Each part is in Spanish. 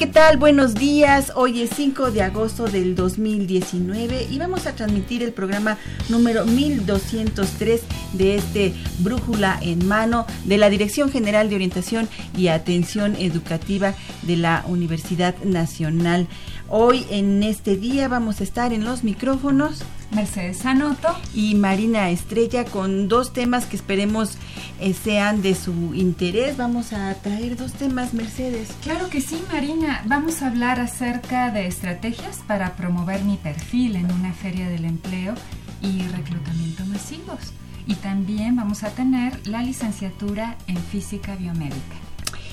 ¿Qué tal? Buenos días. Hoy es 5 de agosto del 2019 y vamos a transmitir el programa número 1203 de este Brújula en Mano de la Dirección General de Orientación y Atención Educativa de la Universidad Nacional. Hoy en este día vamos a estar en los micrófonos Mercedes Sanoto y Marina Estrella con dos temas que esperemos eh, sean de su interés. Vamos a traer dos temas, Mercedes. Claro que sí, Marina. Vamos a hablar acerca de estrategias para promover mi perfil en una feria del empleo y reclutamiento masivos. Y también vamos a tener la licenciatura en física biomédica.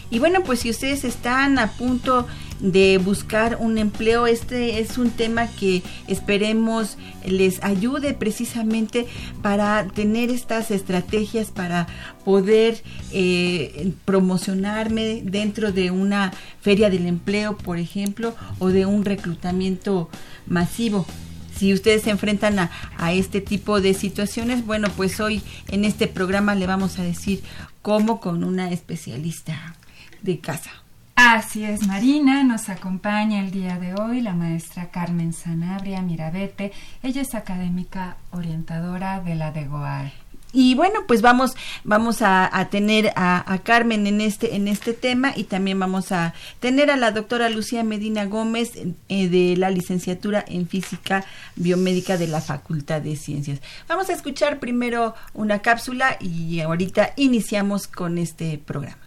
Y bueno, pues si ustedes están a punto de buscar un empleo, este es un tema que esperemos les ayude precisamente para tener estas estrategias para poder eh, promocionarme dentro de una feria del empleo, por ejemplo, o de un reclutamiento masivo. Si ustedes se enfrentan a, a, este tipo de situaciones, bueno, pues hoy en este programa le vamos a decir cómo con una especialista de casa. Así es, Marina, nos acompaña el día de hoy la maestra Carmen Sanabria Mirabete. Ella es académica orientadora de la DEGOAR. Y bueno, pues vamos, vamos a, a tener a, a, Carmen en este, en este tema y también vamos a tener a la doctora Lucía Medina Gómez eh, de la licenciatura en física biomédica de la Facultad de Ciencias. Vamos a escuchar primero una cápsula y ahorita iniciamos con este programa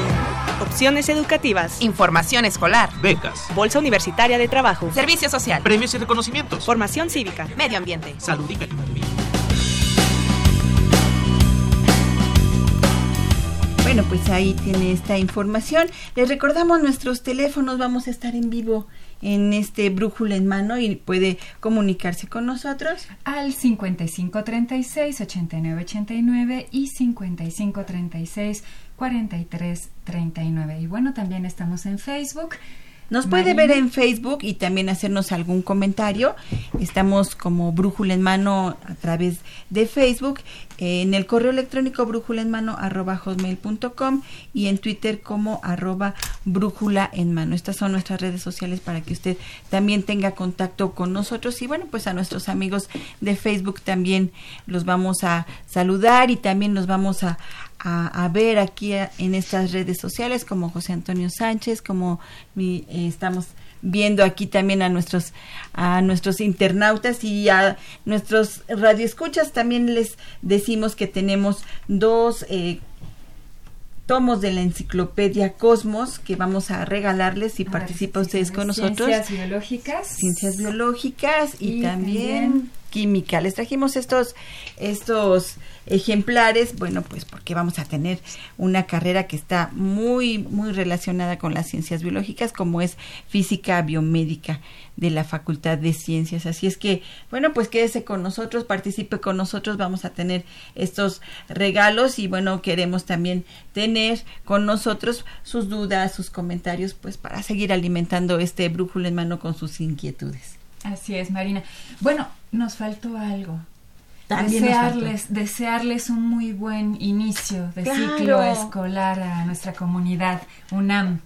opciones educativas, información escolar, becas, bolsa universitaria de trabajo, servicio social, premios y reconocimientos, formación cívica, medio ambiente, salud y calidad de vida. Bueno, pues ahí tiene esta información. Les recordamos nuestros teléfonos, vamos a estar en vivo en este brújula en mano y puede comunicarse con nosotros. Al 5536-8989 y 5536 4339. Y bueno, también estamos en Facebook. Nos puede ver en Facebook y también hacernos algún comentario. Estamos como Brújula en Mano a través de Facebook, en el correo electrónico brújula en mano arroba hotmail.com y en Twitter como arroba brújula en mano. Estas son nuestras redes sociales para que usted también tenga contacto con nosotros y bueno, pues a nuestros amigos de Facebook también los vamos a saludar y también nos vamos a, a, a, ver aquí en estas redes sociales como José Antonio Sánchez, como mi, eh, estamos viendo aquí también a nuestros a nuestros internautas y a nuestros radioescuchas también les decimos que tenemos dos eh, tomos de la enciclopedia Cosmos que vamos a regalarles si participan ustedes con nosotros. Ciencias biológicas. Ciencias biológicas y, y también, también química. Les trajimos estos, estos ejemplares, bueno, pues porque vamos a tener una carrera que está muy, muy relacionada con las ciencias biológicas, como es física biomédica de la Facultad de Ciencias. Así es que, bueno, pues quédese con nosotros, participe con nosotros, vamos a tener estos regalos y bueno, queremos también tener con nosotros sus dudas, sus comentarios, pues para seguir alimentando este brújula en mano con sus inquietudes. Así es, Marina. Bueno, nos faltó algo. desearles, desearles un muy buen inicio de ciclo escolar a nuestra comunidad UNAM.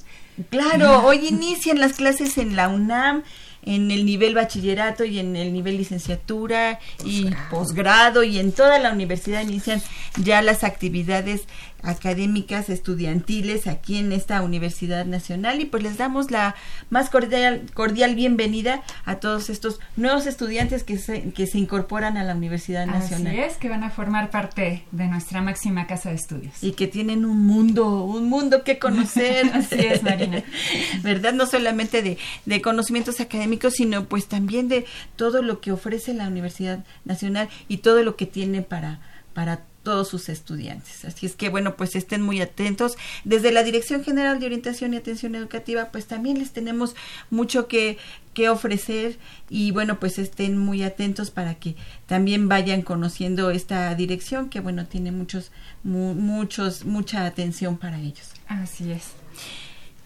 Claro, hoy inician las clases en la UNAM en el nivel bachillerato y en el nivel licenciatura y posgrado y en toda la universidad inician ya las actividades académicas estudiantiles aquí en esta Universidad Nacional y pues les damos la más cordial, cordial bienvenida a todos estos nuevos estudiantes que se, que se incorporan a la Universidad Nacional. Así es, que van a formar parte de nuestra máxima casa de estudios. Y que tienen un mundo, un mundo que conocer. Así es, Marina. ¿Verdad? No solamente de, de conocimientos académicos, sino pues también de todo lo que ofrece la Universidad Nacional y todo lo que tiene para, para todos sus estudiantes. Así es que bueno, pues estén muy atentos. Desde la Dirección General de Orientación y Atención Educativa, pues también les tenemos mucho que, que ofrecer y bueno, pues estén muy atentos para que también vayan conociendo esta dirección que bueno, tiene muchos, muchos, mucha atención para ellos. Así es.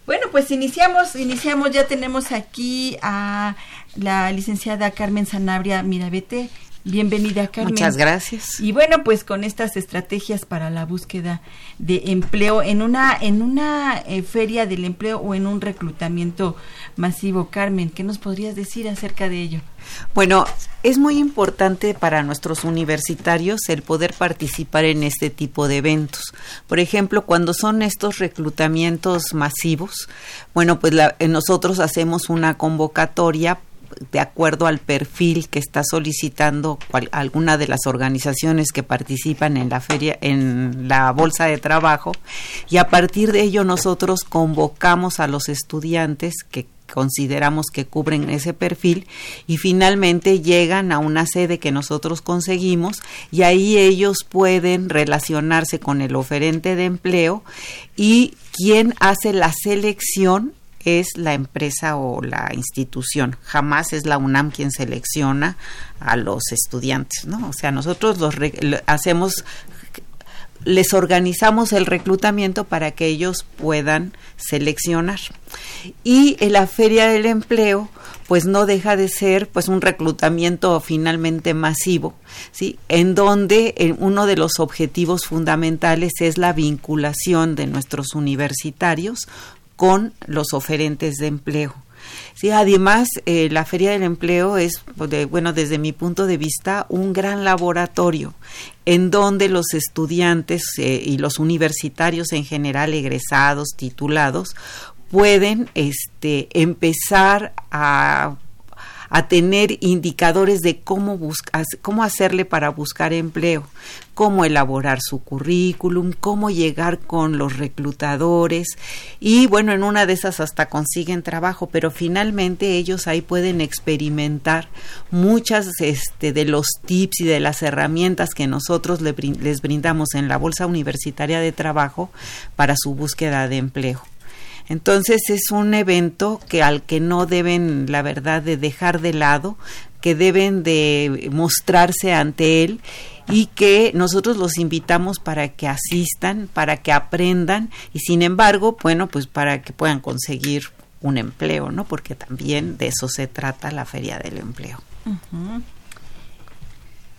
Bueno, pues iniciamos, iniciamos, ya tenemos aquí a la licenciada Carmen Sanabria Mirabete, Bienvenida, Carmen. Muchas gracias. Y bueno, pues con estas estrategias para la búsqueda de empleo en una en una eh, feria del empleo o en un reclutamiento masivo, Carmen, ¿qué nos podrías decir acerca de ello? Bueno, es muy importante para nuestros universitarios el poder participar en este tipo de eventos. Por ejemplo, cuando son estos reclutamientos masivos, bueno, pues la, nosotros hacemos una convocatoria de acuerdo al perfil que está solicitando alguna de las organizaciones que participan en la feria, en la bolsa de trabajo, y a partir de ello nosotros convocamos a los estudiantes que consideramos que cubren ese perfil y finalmente llegan a una sede que nosotros conseguimos y ahí ellos pueden relacionarse con el oferente de empleo y quien hace la selección es la empresa o la institución, jamás es la UNAM quien selecciona a los estudiantes, ¿no? O sea, nosotros los hacemos les organizamos el reclutamiento para que ellos puedan seleccionar. Y la Feria del Empleo, pues no deja de ser pues un reclutamiento finalmente masivo, ¿sí? En donde uno de los objetivos fundamentales es la vinculación de nuestros universitarios con los oferentes de empleo. Sí, además, eh, la Feria del Empleo es, bueno, desde mi punto de vista, un gran laboratorio en donde los estudiantes eh, y los universitarios en general, egresados, titulados, pueden este, empezar a a tener indicadores de cómo, buscar, cómo hacerle para buscar empleo, cómo elaborar su currículum, cómo llegar con los reclutadores y bueno, en una de esas hasta consiguen trabajo, pero finalmente ellos ahí pueden experimentar muchas este, de los tips y de las herramientas que nosotros les brindamos en la Bolsa Universitaria de Trabajo para su búsqueda de empleo. Entonces es un evento que al que no deben, la verdad, de dejar de lado, que deben de mostrarse ante él y que nosotros los invitamos para que asistan, para que aprendan y sin embargo, bueno, pues para que puedan conseguir un empleo, ¿no? Porque también de eso se trata la Feria del Empleo.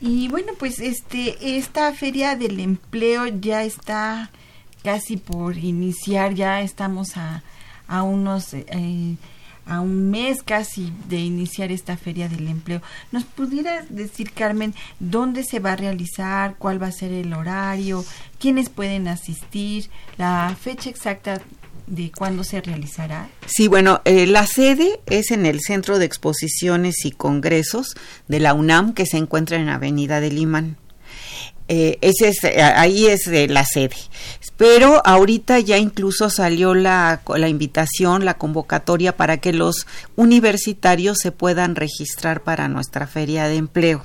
Y bueno, pues este esta Feria del Empleo ya está casi por iniciar, ya estamos a, a unos... Eh, a un mes casi de iniciar esta feria del empleo. ¿Nos pudieras decir, Carmen, dónde se va a realizar, cuál va a ser el horario, quiénes pueden asistir, la fecha exacta de cuándo se realizará? Sí, bueno, eh, la sede es en el Centro de Exposiciones y Congresos de la UNAM, que se encuentra en Avenida de Limán. Eh, ese es, eh, ahí es la sede. Pero ahorita ya incluso salió la, la invitación, la convocatoria para que los universitarios se puedan registrar para nuestra feria de empleo.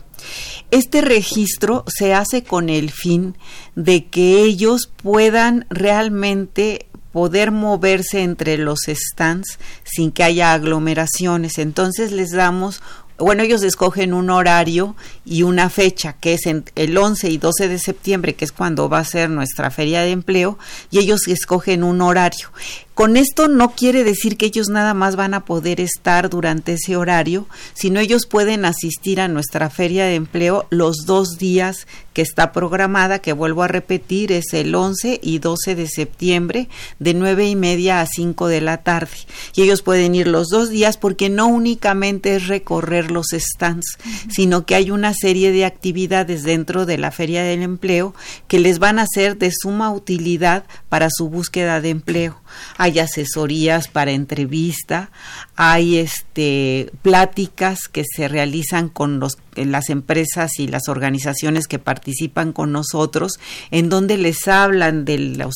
Este registro se hace con el fin de que ellos puedan realmente poder moverse entre los stands sin que haya aglomeraciones. Entonces les damos bueno, ellos escogen un horario y una fecha, que es el 11 y 12 de septiembre, que es cuando va a ser nuestra feria de empleo, y ellos escogen un horario. Con esto no quiere decir que ellos nada más van a poder estar durante ese horario, sino ellos pueden asistir a nuestra feria de empleo los dos días que está programada, que vuelvo a repetir, es el 11 y 12 de septiembre, de nueve y media a 5 de la tarde. Y ellos pueden ir los dos días porque no únicamente es recorrer los stands, sino que hay una serie de actividades dentro de la feria del empleo que les van a ser de suma utilidad para su búsqueda de empleo hay asesorías para entrevista, hay este pláticas que se realizan con los las empresas y las organizaciones que participan con nosotros, en donde les hablan de los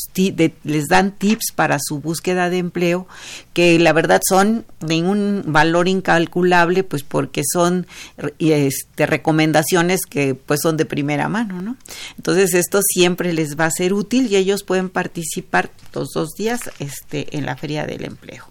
les dan tips para su búsqueda de empleo, que la verdad son de un valor incalculable, pues porque son este, recomendaciones que pues son de primera mano, ¿no? Entonces esto siempre les va a ser útil y ellos pueden participar los dos días este, en la feria del empleo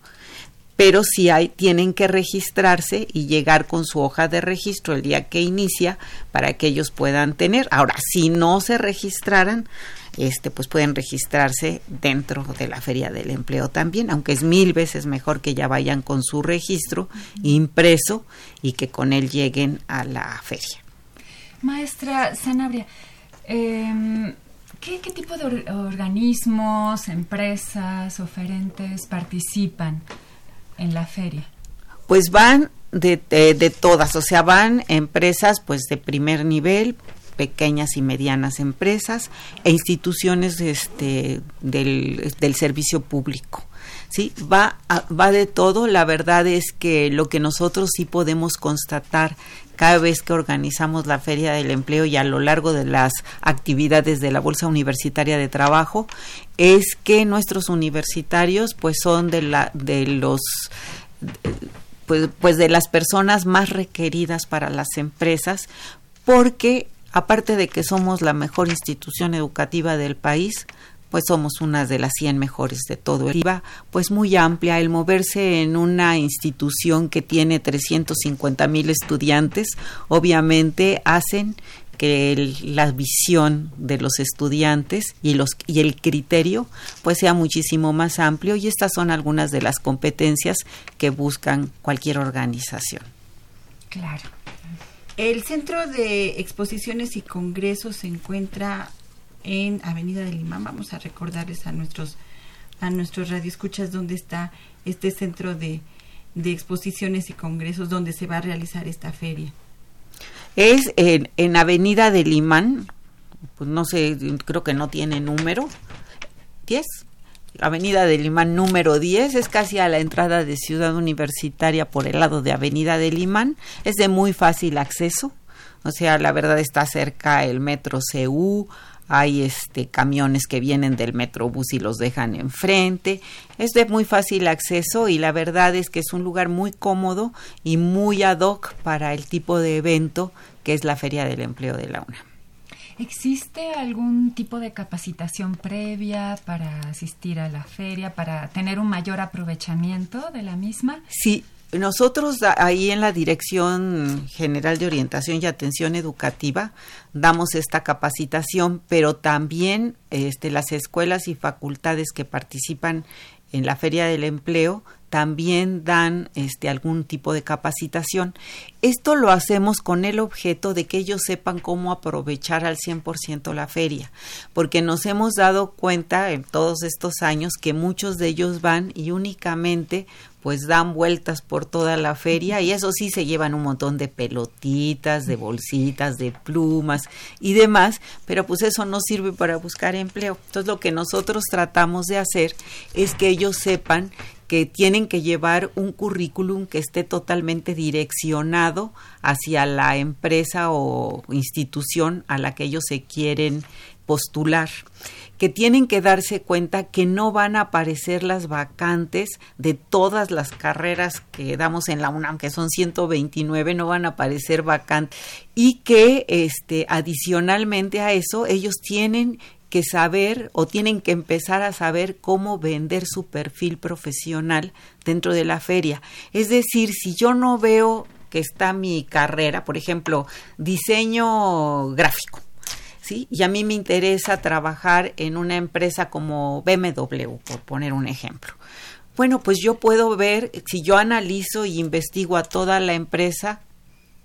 pero si hay, tienen que registrarse y llegar con su hoja de registro el día que inicia para que ellos puedan tener. Ahora, si no se registraran, este, pues pueden registrarse dentro de la feria del empleo también, aunque es mil veces mejor que ya vayan con su registro impreso y que con él lleguen a la feria. Maestra Sanabria, ¿qué, ¿qué, tipo de organismos, empresas, oferentes participan? En la feria? Pues van de, de, todas, o sea, van empresas pues de primer nivel, pequeñas y medianas empresas e instituciones este, del, del servicio público. ¿sí? Va, va de todo. La verdad es que lo que nosotros sí podemos constatar cada vez que organizamos la Feria del Empleo y a lo largo de las actividades de la Bolsa Universitaria de Trabajo es que nuestros universitarios pues son de la de los pues, pues de las personas más requeridas para las empresas porque aparte de que somos la mejor institución educativa del país, pues somos una de las 100 mejores de todo el IVA, pues muy amplia, el moverse en una institución que tiene 350 mil estudiantes, obviamente hacen que la visión de los estudiantes y los y el criterio pues sea muchísimo más amplio y estas son algunas de las competencias que buscan cualquier organización. Claro. El Centro de Exposiciones y Congresos se encuentra en Avenida del Imán. Vamos a recordarles a nuestros a nuestros radioescuchas dónde está este centro de, de exposiciones y congresos donde se va a realizar esta feria. Es en, en Avenida del Imán, pues no sé, creo que no tiene número. 10. Avenida del Imán número 10, es casi a la entrada de Ciudad Universitaria por el lado de Avenida del Imán, es de muy fácil acceso, o sea, la verdad está cerca el metro CU, hay este camiones que vienen del Metrobús y los dejan enfrente. Es de muy fácil acceso y la verdad es que es un lugar muy cómodo y muy ad hoc para el tipo de evento que es la Feria del Empleo de la UNAM. ¿Existe algún tipo de capacitación previa para asistir a la feria, para tener un mayor aprovechamiento de la misma? Sí, nosotros ahí en la Dirección General de Orientación y Atención Educativa damos esta capacitación, pero también este, las escuelas y facultades que participan en la Feria del Empleo también dan este algún tipo de capacitación. Esto lo hacemos con el objeto de que ellos sepan cómo aprovechar al 100% la feria, porque nos hemos dado cuenta en todos estos años que muchos de ellos van y únicamente pues dan vueltas por toda la feria y eso sí se llevan un montón de pelotitas, de bolsitas, de plumas y demás, pero pues eso no sirve para buscar empleo. Entonces lo que nosotros tratamos de hacer es que ellos sepan que tienen que llevar un currículum que esté totalmente direccionado hacia la empresa o institución a la que ellos se quieren postular que tienen que darse cuenta que no van a aparecer las vacantes de todas las carreras que damos en la UNAM, que son 129, no van a aparecer vacantes y que este adicionalmente a eso ellos tienen que saber o tienen que empezar a saber cómo vender su perfil profesional dentro de la feria. Es decir, si yo no veo que está mi carrera, por ejemplo, diseño gráfico, ¿sí? Y a mí me interesa trabajar en una empresa como BMW, por poner un ejemplo. Bueno, pues yo puedo ver, si yo analizo y investigo a toda la empresa,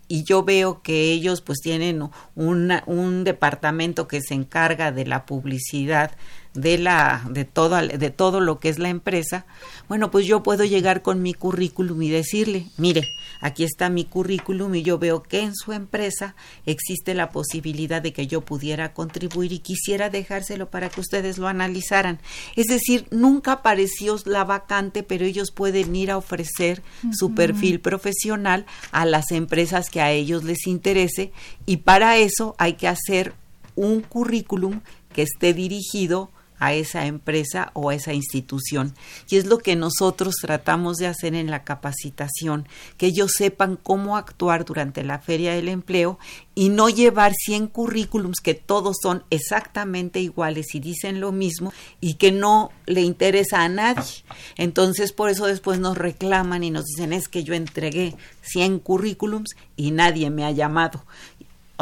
y yo veo que ellos pues tienen un departamento que se encarga de la publicidad de la de todo de todo lo que es la empresa bueno pues yo puedo llegar con mi currículum y decirle mire aquí está mi currículum y yo veo que en su empresa existe la posibilidad de que yo pudiera contribuir y quisiera dejárselo para que ustedes lo analizaran es decir nunca apareció la vacante pero ellos pueden ir a ofrecer su perfil profesional a las empresas que a ellos les interese y para eso hay que hacer un currículum que esté dirigido a esa empresa o a esa institución. Y es lo que nosotros tratamos de hacer en la capacitación, que ellos sepan cómo actuar durante la feria del empleo y no llevar 100 currículums que todos son exactamente iguales y dicen lo mismo y que no le interesa a nadie. Entonces, por eso después nos reclaman y nos dicen es que yo entregué 100 currículums y nadie me ha llamado.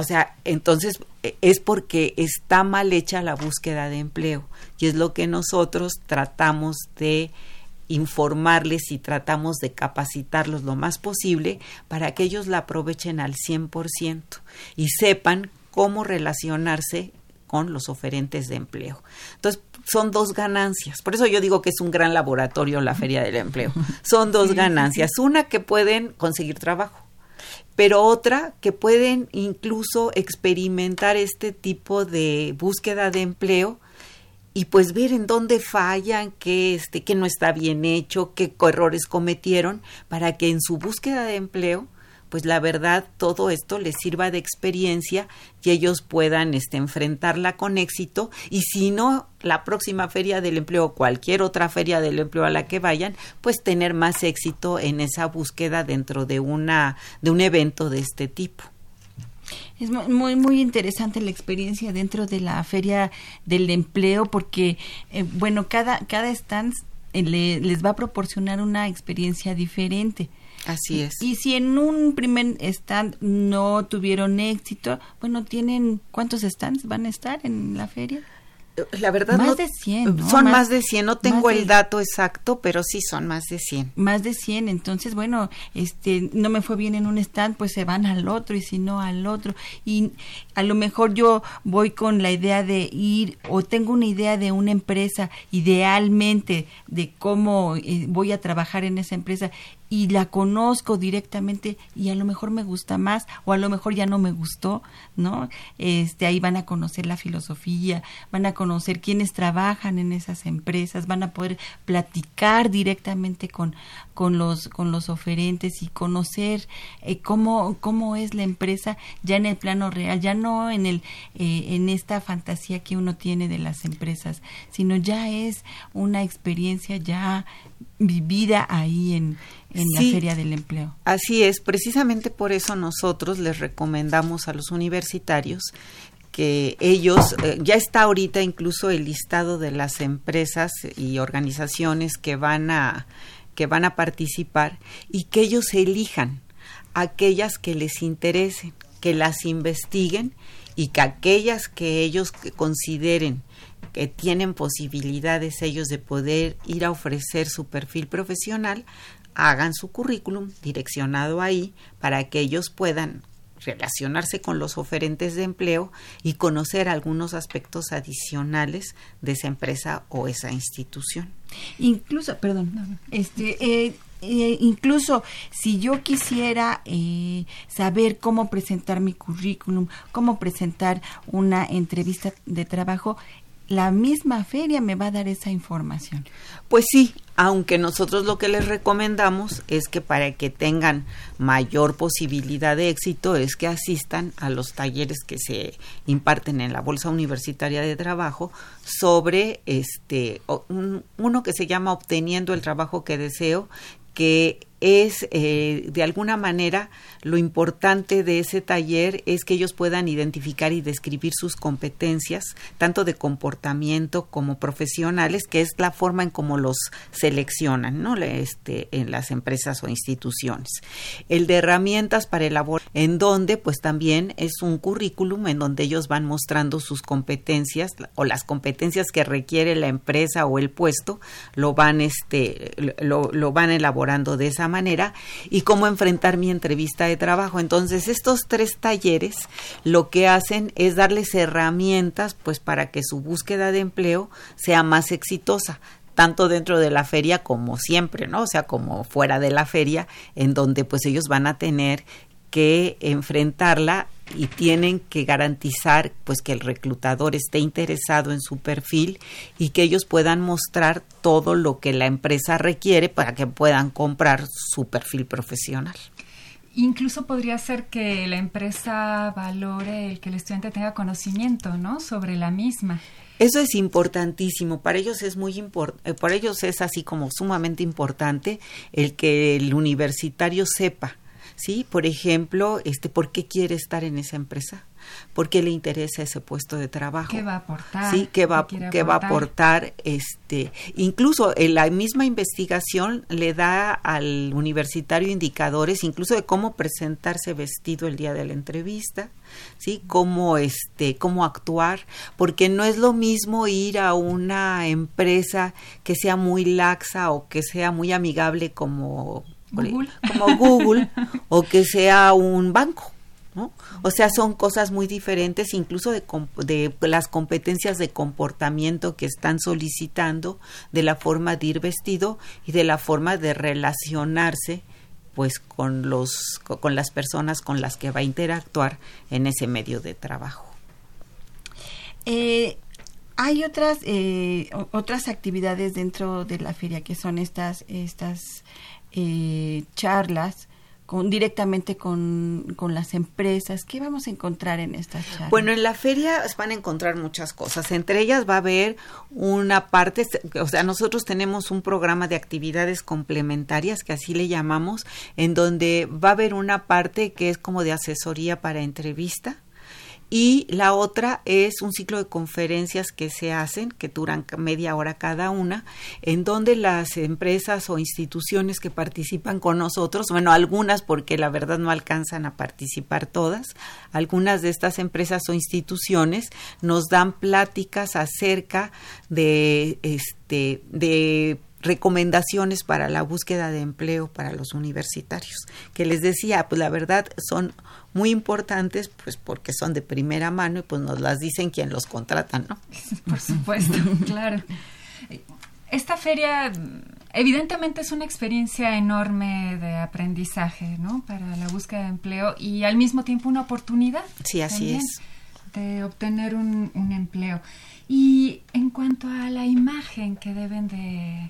O sea, entonces e, es porque está mal hecha la búsqueda de empleo y es lo que nosotros tratamos de informarles y tratamos de capacitarlos lo más posible para que ellos la aprovechen al 100% y sepan cómo relacionarse con los oferentes de empleo. Entonces, son dos ganancias. Por eso yo digo que es un gran laboratorio la Feria del Empleo. Son dos ganancias. Una que pueden conseguir trabajo pero otra que pueden incluso experimentar este tipo de búsqueda de empleo y pues ver en dónde fallan, qué este, qué no está bien hecho, qué errores cometieron, para que en su búsqueda de empleo pues la verdad todo esto les sirva de experiencia y ellos puedan este, enfrentarla con éxito. Y si no la próxima feria del empleo o cualquier otra feria del empleo a la que vayan pues tener más éxito en esa búsqueda dentro de una de un evento de este tipo. Es muy muy interesante la experiencia dentro de la feria del empleo porque eh, bueno cada cada stand eh, les va a proporcionar una experiencia diferente Así es. Y si en un primer stand no tuvieron éxito, bueno, tienen ¿cuántos stands van a estar en la feria? La verdad más de 100, Son más, de 100, no tengo el dato exacto, pero sí son más de 100. Más de 100, entonces bueno, este no me fue bien en un stand, pues se van al otro y si no al otro y a lo mejor yo voy con la idea de ir o tengo una idea de una empresa idealmente de cómo eh, voy a trabajar en esa empresa y la conozco directamente y a lo mejor me gusta más o a lo mejor ya no me gustó, ¿no? Este ahí van a conocer la filosofía, van a conocer quiénes trabajan en esas empresas, van a poder platicar directamente con con los con los oferentes y conocer eh, cómo cómo es la empresa ya en el plano real, ya no en el eh, en esta fantasía que uno tiene de las empresas, sino ya es una experiencia ya vivida ahí en en la Feria del Empleo. Así es, precisamente por eso nosotros les recomendamos a los universitarios que ellos, eh, ya está ahorita incluso el listado de las empresas y organizaciones que van a, que van a participar y que ellos elijan aquellas que les interesen, que las investiguen y que aquellas que ellos consideren que tienen posibilidades ellos de poder ir a ofrecer su perfil profesional, hagan su currículum direccionado ahí para que ellos puedan relacionarse con los oferentes de empleo y conocer algunos aspectos adicionales de esa empresa o esa institución. Incluso, perdón, este, eh, eh, incluso si yo quisiera eh, saber cómo presentar mi currículum, cómo presentar una entrevista de trabajo, la misma feria me va a dar esa información. Pues sí, aunque nosotros lo que les recomendamos es que para que tengan mayor posibilidad de éxito es que asistan a los talleres que se imparten en la Bolsa Universitaria de Trabajo sobre este uno que se llama obteniendo el trabajo que deseo que es eh, de alguna manera lo importante de ese taller es que ellos puedan identificar y describir sus competencias, tanto de comportamiento como profesionales, que es la forma en cómo los seleccionan ¿no? este, en las empresas o instituciones. El de herramientas para elaborar, en donde pues también es un currículum en donde ellos van mostrando sus competencias o las competencias que requiere la empresa o el puesto, lo van, este, lo, lo van elaborando de esa manera y cómo enfrentar mi entrevista de trabajo. Entonces, estos tres talleres lo que hacen es darles herramientas pues para que su búsqueda de empleo sea más exitosa tanto dentro de la feria como siempre, ¿no? O sea, como fuera de la feria, en donde pues ellos van a tener que enfrentarla y tienen que garantizar pues que el reclutador esté interesado en su perfil y que ellos puedan mostrar todo lo que la empresa requiere para que puedan comprar su perfil profesional. Incluso podría ser que la empresa valore el que el estudiante tenga conocimiento, ¿no? Sobre la misma. Eso es importantísimo. Para ellos es muy importante, eh, para ellos es así como sumamente importante el que el universitario sepa ¿sí? Por ejemplo, este, ¿por qué quiere estar en esa empresa? ¿Por qué le interesa ese puesto de trabajo? ¿Qué va a aportar? Sí, ¿qué va, ¿qué va a aportar? Este, incluso en la misma investigación le da al universitario indicadores, incluso de cómo presentarse vestido el día de la entrevista, ¿sí? Cómo, este, cómo actuar, porque no es lo mismo ir a una empresa que sea muy laxa o que sea muy amigable como como Google o que sea un banco. ¿no? O sea, son cosas muy diferentes, incluso de, de, las competencias de comportamiento que están solicitando, de la forma de ir vestido y de la forma de relacionarse pues con los con las personas con las que va a interactuar en ese medio de trabajo. Eh, hay otras eh, otras actividades dentro de la feria que son estas estas eh, charlas con, directamente con, con, las empresas. ¿Qué vamos a encontrar en estas charlas? Bueno, en la feria van a encontrar muchas cosas. Entre ellas va a haber una parte, o sea, nosotros tenemos un programa de actividades complementarias, que así le llamamos, en donde va a haber una parte que es como de asesoría para entrevista y la otra es un ciclo de conferencias que se hacen, que duran media hora cada una, en donde las empresas o instituciones que participan con nosotros, bueno, algunas porque la verdad no alcanzan a participar todas, algunas de estas empresas o instituciones nos dan pláticas acerca de este de recomendaciones para la búsqueda de empleo para los universitarios, que les decía, pues la verdad son muy importantes, pues porque son de primera mano y pues nos las dicen quien los contratan, ¿no? Por supuesto, claro. Esta feria evidentemente es una experiencia enorme de aprendizaje, ¿no? Para la búsqueda de empleo y al mismo tiempo una oportunidad. Sí, así es. De obtener un, un empleo. Y en cuanto a la imagen que deben de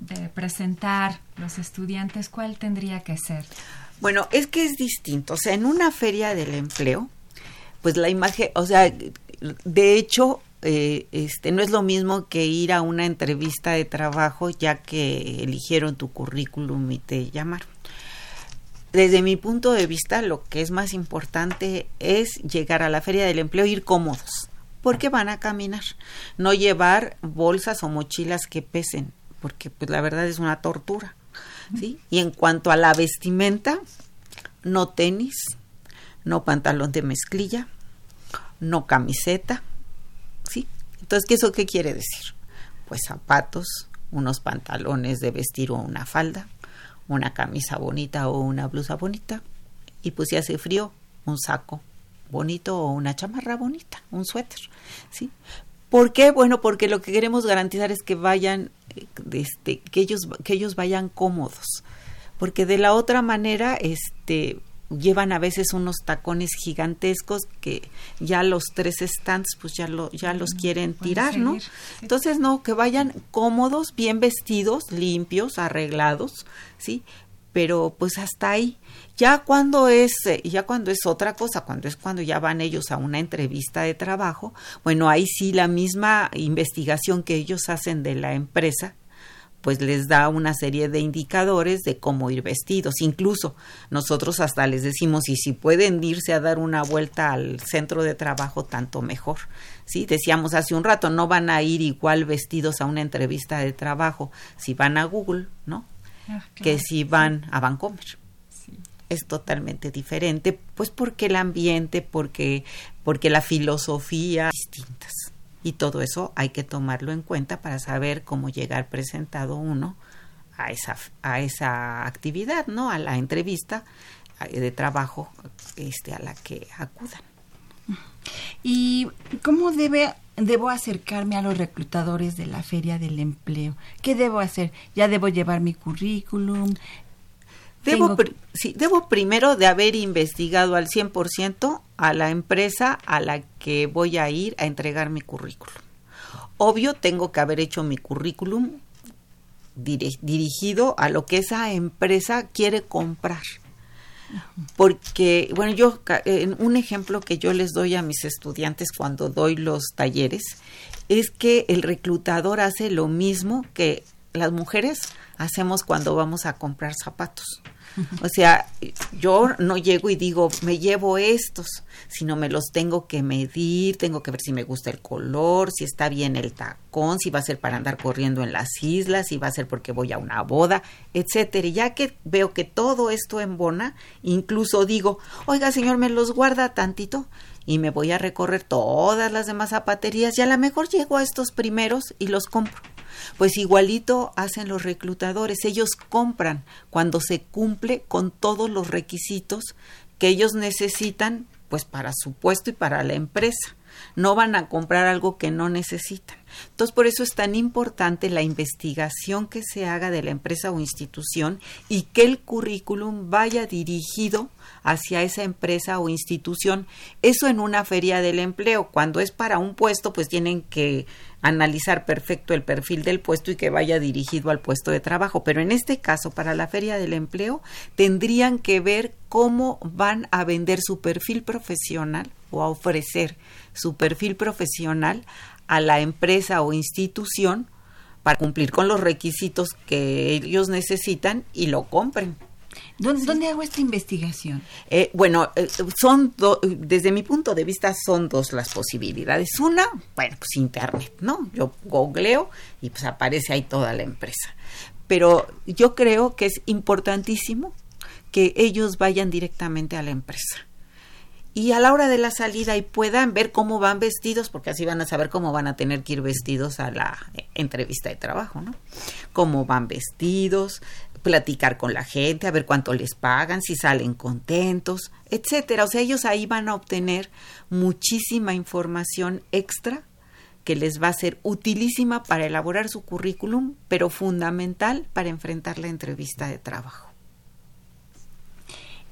de presentar los estudiantes, ¿cuál tendría que ser? Bueno, es que es distinto. O sea, en una feria del empleo, pues la imagen, o sea, de hecho, eh, este, no es lo mismo que ir a una entrevista de trabajo ya que eligieron tu currículum y te llamaron. Desde mi punto de vista, lo que es más importante es llegar a la feria del empleo, ir cómodos, porque van a caminar, no llevar bolsas o mochilas que pesen porque pues la verdad es una tortura, ¿sí? Y en cuanto a la vestimenta, no tenis, no pantalón de mezclilla, no camiseta, ¿sí? Entonces, ¿qué eso qué quiere decir? Pues zapatos, unos pantalones de vestir o una falda, una camisa bonita o una blusa bonita, y pues si hace frío, un saco bonito o una chamarra bonita, un suéter, ¿sí? ¿Por qué? Bueno, porque lo que queremos garantizar es que vayan, este, que ellos, que ellos vayan cómodos, porque de la otra manera, este, llevan a veces unos tacones gigantescos que ya los tres stands pues ya lo ya los quieren tirar, ¿no? Entonces no que vayan cómodos, bien vestidos, limpios, arreglados, ¿sí? Pero pues hasta ahí. Ya cuando es eh, ya cuando es otra cosa, cuando es cuando ya van ellos a una entrevista de trabajo, bueno, ahí sí la misma investigación que ellos hacen de la empresa pues les da una serie de indicadores de cómo ir vestidos. Incluso nosotros hasta les decimos, y si pueden irse a dar una vuelta al centro de trabajo, tanto mejor. Sí, decíamos hace un rato, no van a ir igual vestidos a una entrevista de trabajo si van a Google, ¿no? Ah, que si van a Vancomer. Es totalmente diferente, pues porque el ambiente, porque, porque la filosofía distintas. Y todo eso hay que tomarlo en cuenta para saber cómo llegar presentado uno a esa, a esa actividad, ¿no? A la entrevista de trabajo este, a la que acudan. ¿Y cómo debe, debo acercarme a los reclutadores de la feria del empleo? ¿Qué debo hacer? ¿Ya debo llevar mi currículum? Debo, sí, debo primero de haber investigado al 100% a la empresa a la que voy a ir a entregar mi currículum. Obvio, tengo que haber hecho mi currículum dirigido a lo que esa empresa quiere comprar. Porque, bueno, yo, un ejemplo que yo les doy a mis estudiantes cuando doy los talleres es que el reclutador hace lo mismo que las mujeres hacemos cuando vamos a comprar zapatos. O sea, yo no llego y digo, me llevo estos, sino me los tengo que medir, tengo que ver si me gusta el color, si está bien el tacón, si va a ser para andar corriendo en las islas, si va a ser porque voy a una boda, etcétera. Y ya que veo que todo esto embona, incluso digo, oiga señor, me los guarda tantito y me voy a recorrer todas las demás zapaterías y a lo mejor llego a estos primeros y los compro. Pues igualito hacen los reclutadores, ellos compran cuando se cumple con todos los requisitos que ellos necesitan pues para su puesto y para la empresa. No van a comprar algo que no necesitan. Entonces, por eso es tan importante la investigación que se haga de la empresa o institución y que el currículum vaya dirigido hacia esa empresa o institución. Eso en una feria del empleo. Cuando es para un puesto, pues tienen que analizar perfecto el perfil del puesto y que vaya dirigido al puesto de trabajo. Pero en este caso, para la feria del empleo, tendrían que ver cómo van a vender su perfil profesional o a ofrecer su perfil profesional a la empresa o institución para cumplir con los requisitos que ellos necesitan y lo compren. ¿Dónde, hago esta investigación? Eh, bueno, eh, son desde mi punto de vista son dos las posibilidades. Una, bueno, pues internet, ¿no? Yo googleo y pues aparece ahí toda la empresa. Pero yo creo que es importantísimo que ellos vayan directamente a la empresa y a la hora de la salida y puedan ver cómo van vestidos, porque así van a saber cómo van a tener que ir vestidos a la entrevista de trabajo, ¿no? Cómo van vestidos, platicar con la gente, a ver cuánto les pagan, si salen contentos, etcétera. O sea, ellos ahí van a obtener muchísima información extra que les va a ser utilísima para elaborar su currículum, pero fundamental para enfrentar la entrevista de trabajo.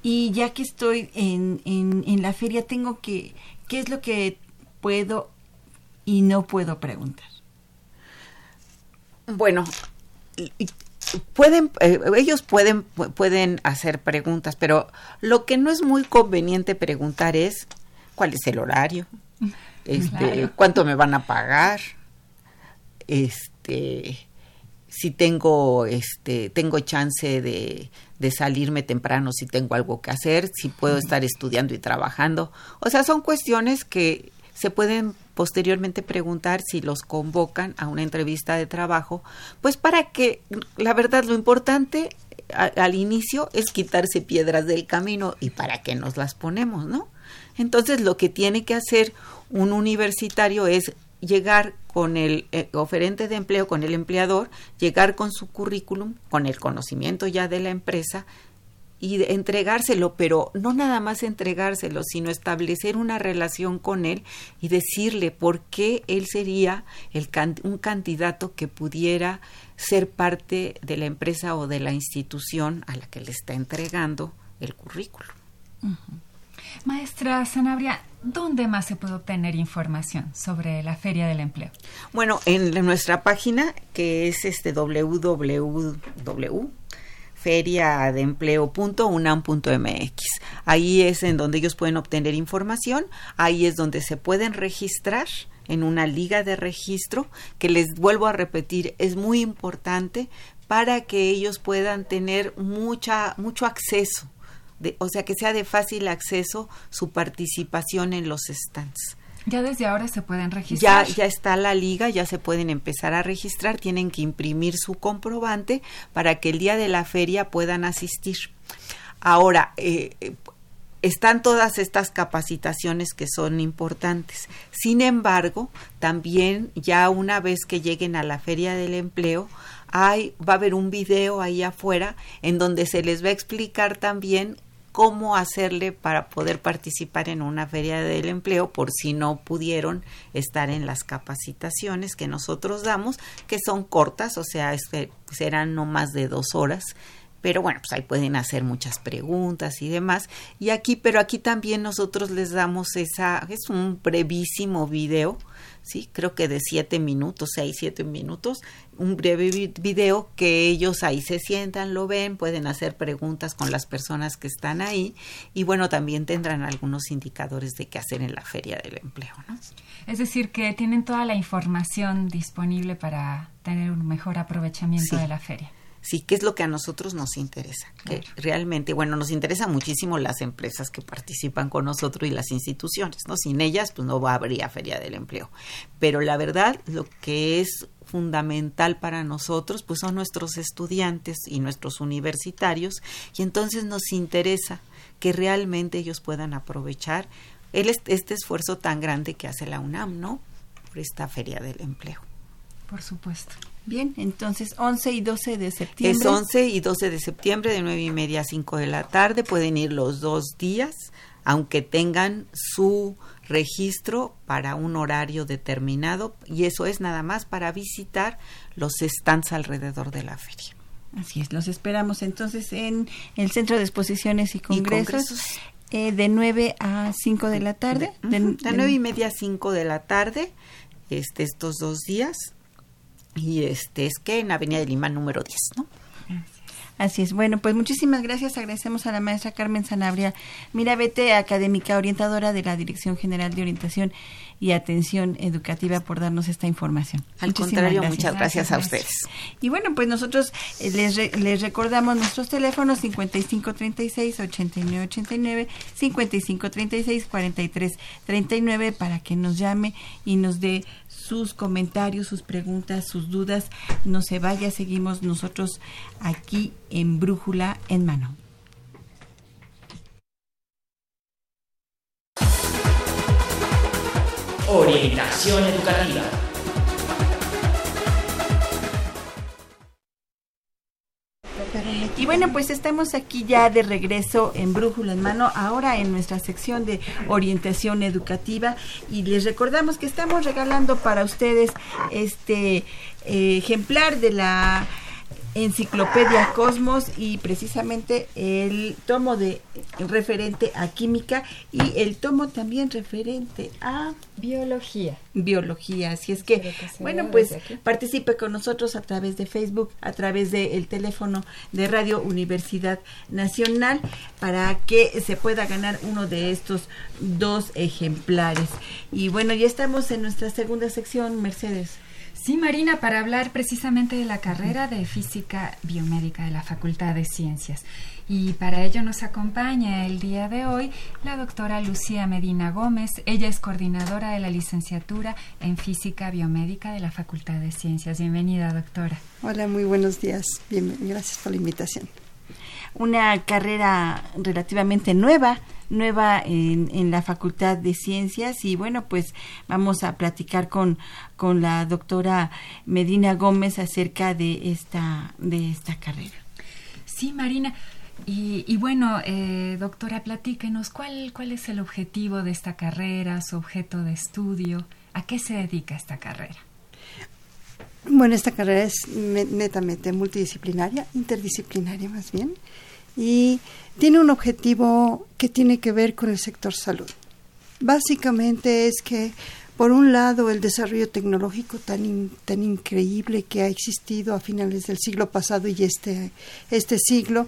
Y ya que estoy en, en, en la feria, tengo que, ¿qué es lo que puedo y no puedo preguntar? Bueno, pueden eh, ellos pueden pueden hacer preguntas pero lo que no es muy conveniente preguntar es cuál es el horario este cuánto me van a pagar este si tengo este tengo chance de, de salirme temprano si tengo algo que hacer si puedo estar estudiando y trabajando o sea son cuestiones que se pueden posteriormente preguntar si los convocan a una entrevista de trabajo, pues para que, la verdad, lo importante al inicio es quitarse piedras del camino y para qué nos las ponemos, ¿no? Entonces lo que tiene que hacer un universitario es llegar con el eh, oferente de empleo, con el empleador, llegar con su currículum, con el conocimiento ya de la empresa, y entregárselo, pero no nada más entregárselo, sino establecer una relación con él y decirle por qué él sería el un candidato que pudiera ser parte de la empresa o de la institución a la que le está entregando el currículo. Maestra Sanabria, ¿dónde más se puede obtener información sobre la Feria del Empleo? Bueno, en nuestra página que es este www.feriadeempleo.unam.mx. Ahí es en donde ellos pueden obtener información, ahí es donde se pueden registrar en una liga de registro que les vuelvo a repetir es muy importante para que ellos puedan tener mucha mucho acceso o sea, que sea de fácil acceso su participación en los stands. Ya desde ahora se pueden registrar. Ya, ya está la liga, ya se pueden empezar a registrar, tienen que imprimir su comprobante para que el día de la feria puedan asistir. Ahora, eh, están todas estas capacitaciones que son importantes. Sin embargo, también ya una vez que lleguen a la feria del empleo, hay, va a haber un video ahí afuera en donde se les va a explicar también cómo hacerle para poder participar en una feria del empleo por si no pudieron estar en las capacitaciones que nosotros damos, que son cortas, o sea, serán no más de dos horas pero bueno, pues ahí pueden hacer muchas preguntas y demás. Y aquí, pero aquí también nosotros les damos esa, es un brevísimo video sí, creo que de siete minutos, seis, siete minutos, un breve video que ellos ahí se sientan, lo ven, pueden hacer preguntas con las personas que están ahí y bueno, también tendrán algunos indicadores de qué hacer en la feria del empleo, ¿no? Es decir, que tienen toda la información disponible para tener un mejor aprovechamiento de la feria. Sí, ¿qué es lo que a nosotros nos interesa? Que realmente, bueno, nos interesa muchísimo las empresas que participan con nosotros y las instituciones, ¿no? Sin ellas, pues no habría Feria del Empleo. Pero la verdad, lo que es fundamental para nosotros, pues son nuestros estudiantes y nuestros universitarios, y entonces nos interesa que realmente ellos puedan aprovechar el, este esfuerzo tan grande que hace la UNAM, ¿no? Por esta Feria del Empleo. Por supuesto. Bien, entonces 11 y 12 de septiembre. Es 11 y 12 de septiembre de 9 y media a 5 de la tarde. Pueden ir los dos días, aunque tengan su registro para un horario determinado y eso es nada más para visitar los stands alrededor de la feria. Así es, los esperamos entonces en el Centro de Exposiciones y Congresos. Eh, de 9 a 5 de la tarde. De, de, 9 y media a 5 de la tarde, este, estos dos días y este es que en Avenida de Lima número 10, ¿no? Así es. Bueno, pues muchísimas gracias. Agradecemos a la maestra Carmen Sanabria Mirabete, académica orientadora de la Dirección General de Orientación y Atención Educativa, por darnos esta información. Al contrario, muchas gracias, a ustedes. Y bueno, pues nosotros eh, les, les recordamos nuestros teléfonos 5536-8989, 5536-4339 para que nos llame y nos dé sus comentarios, sus preguntas, sus dudas. No se vaya, seguimos nosotros aquí en Brújula en Mano. Orientación educativa. Y bueno, pues estamos aquí ya de regreso en Brújula en Mano, ahora en nuestra sección de orientación educativa. Y les recordamos que estamos regalando para ustedes este eh, ejemplar de la Enciclopedia Cosmos y precisamente el tomo de referente a química y el tomo también referente a biología. Biología, así es que, bueno, pues participe con nosotros a través de Facebook, a través del teléfono de Radio Universidad Nacional para que se pueda ganar uno de estos dos ejemplares. Y bueno, ya estamos en nuestra segunda sección, Mercedes. Sí, Marina, para hablar precisamente de la carrera de física biomédica de la Facultad de Ciencias. Y para ello nos acompaña el día de hoy la doctora Lucía Medina Gómez. Ella es coordinadora de la licenciatura en física biomédica de la Facultad de Ciencias. Bienvenida, doctora. Hola, muy buenos días. Bien, gracias por la invitación. Una carrera relativamente nueva nueva en, en, la Facultad de Ciencias y bueno, pues vamos a platicar con, con la doctora Medina Gómez acerca de esta, de esta carrera. Sí, Marina. Y, y bueno, eh, doctora, platíquenos, ¿cuál, ¿cuál es el objetivo de esta carrera, su objeto de estudio? ¿A qué se dedica esta carrera? Bueno, esta carrera es netamente multidisciplinaria, interdisciplinaria más bien y tiene un objetivo que tiene que ver con el sector salud. Básicamente es que por un lado, el desarrollo tecnológico tan, tan increíble que ha existido a finales del siglo pasado y este, este siglo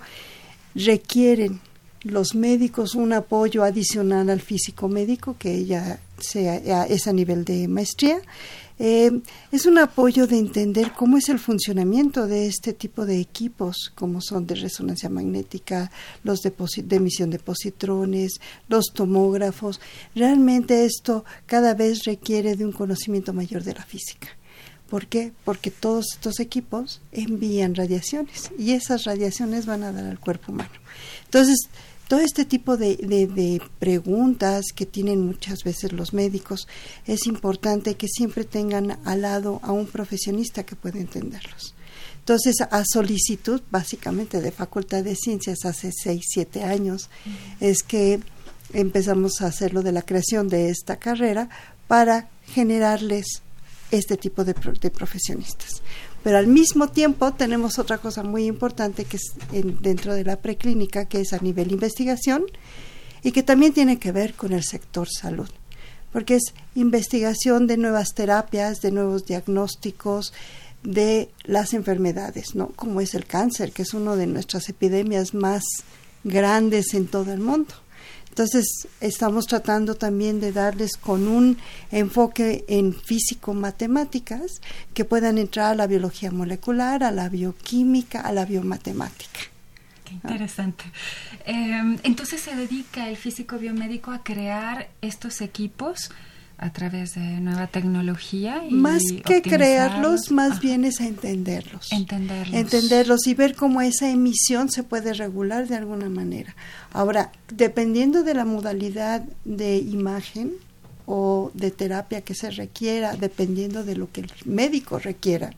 requieren los médicos un apoyo adicional al físico médico, que ya sea, es a nivel de maestría, eh, es un apoyo de entender cómo es el funcionamiento de este tipo de equipos, como son de resonancia magnética, los de emisión de positrones, los tomógrafos. Realmente esto cada vez requiere de un conocimiento mayor de la física. ¿Por qué? Porque todos estos equipos envían radiaciones y esas radiaciones van a dar al cuerpo humano. Entonces, todo este tipo de, de, preguntas que tienen muchas veces los médicos, es importante que siempre tengan al lado a un profesionista que pueda entenderlos. Entonces, a solicitud básicamente de Facultad de Ciencias hace seis, siete años, es que empezamos a hacerlo de la creación de esta carrera para generarles este tipo de, de profesionistas. Pero al mismo tiempo tenemos otra cosa muy importante que es dentro de la preclínica, que es a nivel investigación y que también tiene que ver con el sector salud, porque es investigación de nuevas terapias, de nuevos diagnósticos, de las enfermedades, ¿no? Como es el cáncer, que es una de nuestras epidemias más grandes en todo el mundo. Entonces, estamos tratando también de darles con un enfoque en físico-matemáticas que puedan entrar a la biología molecular, a la bioquímica, a la biomatemática. Qué interesante. Em, entonces, se dedica el físico biomédico a crear estos equipos a través de nueva tecnología. Y más que crearlos, más bien es entenderlos. Entenderlos. Entenderlos y ver cómo esa emisión se puede regular de alguna manera. Ahora, dependiendo de la modalidad de imagen o de terapia que se requiera, dependiendo de lo que el médico requiera,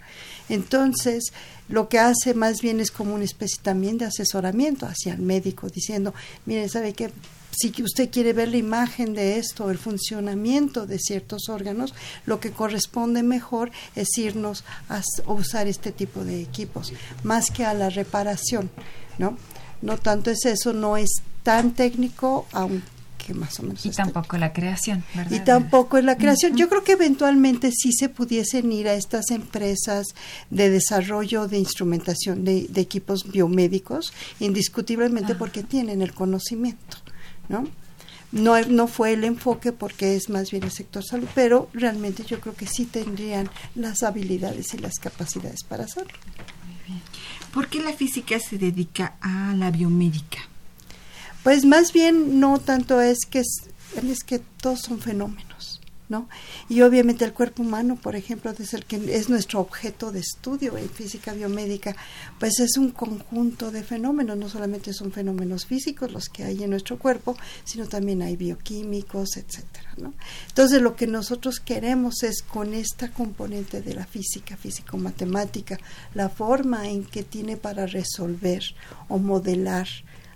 entonces lo que hace más bien es como una especie también de asesoramiento hacia el médico, diciendo, mire, ¿sabe qué? Si usted quiere ver la imagen de esto, el funcionamiento de ciertos órganos, lo que corresponde mejor es irnos a, usar este tipo de equipos, más que a la reparación, ¿no? No tanto es eso, no es tan técnico, aunque más o menos. Y tampoco la creación, ¿verdad? Y tampoco es la creación. Yo creo que eventualmente sí se pudiesen ir a estas empresas de desarrollo de instrumentación de, equipos biomédicos, indiscutiblemente porque tienen el conocimiento. ¿No? No, no fue el enfoque porque es más bien el sector salud, pero realmente yo creo que sí tendrían las habilidades y las capacidades para hacerlo. ¿Por qué la física se dedica a la biomédica? Pues más bien no tanto es que es que todos son fenómenos. Y obviamente el cuerpo humano, por ejemplo, es el que es nuestro objeto de estudio en física biomédica, pues es un conjunto de fenómenos, no solamente son fenómenos físicos los que hay en nuestro cuerpo, sino también hay bioquímicos, etcétera. Entonces lo que nosotros queremos es con esta componente de la física, físico-matemática, la forma en que tiene para resolver o modelar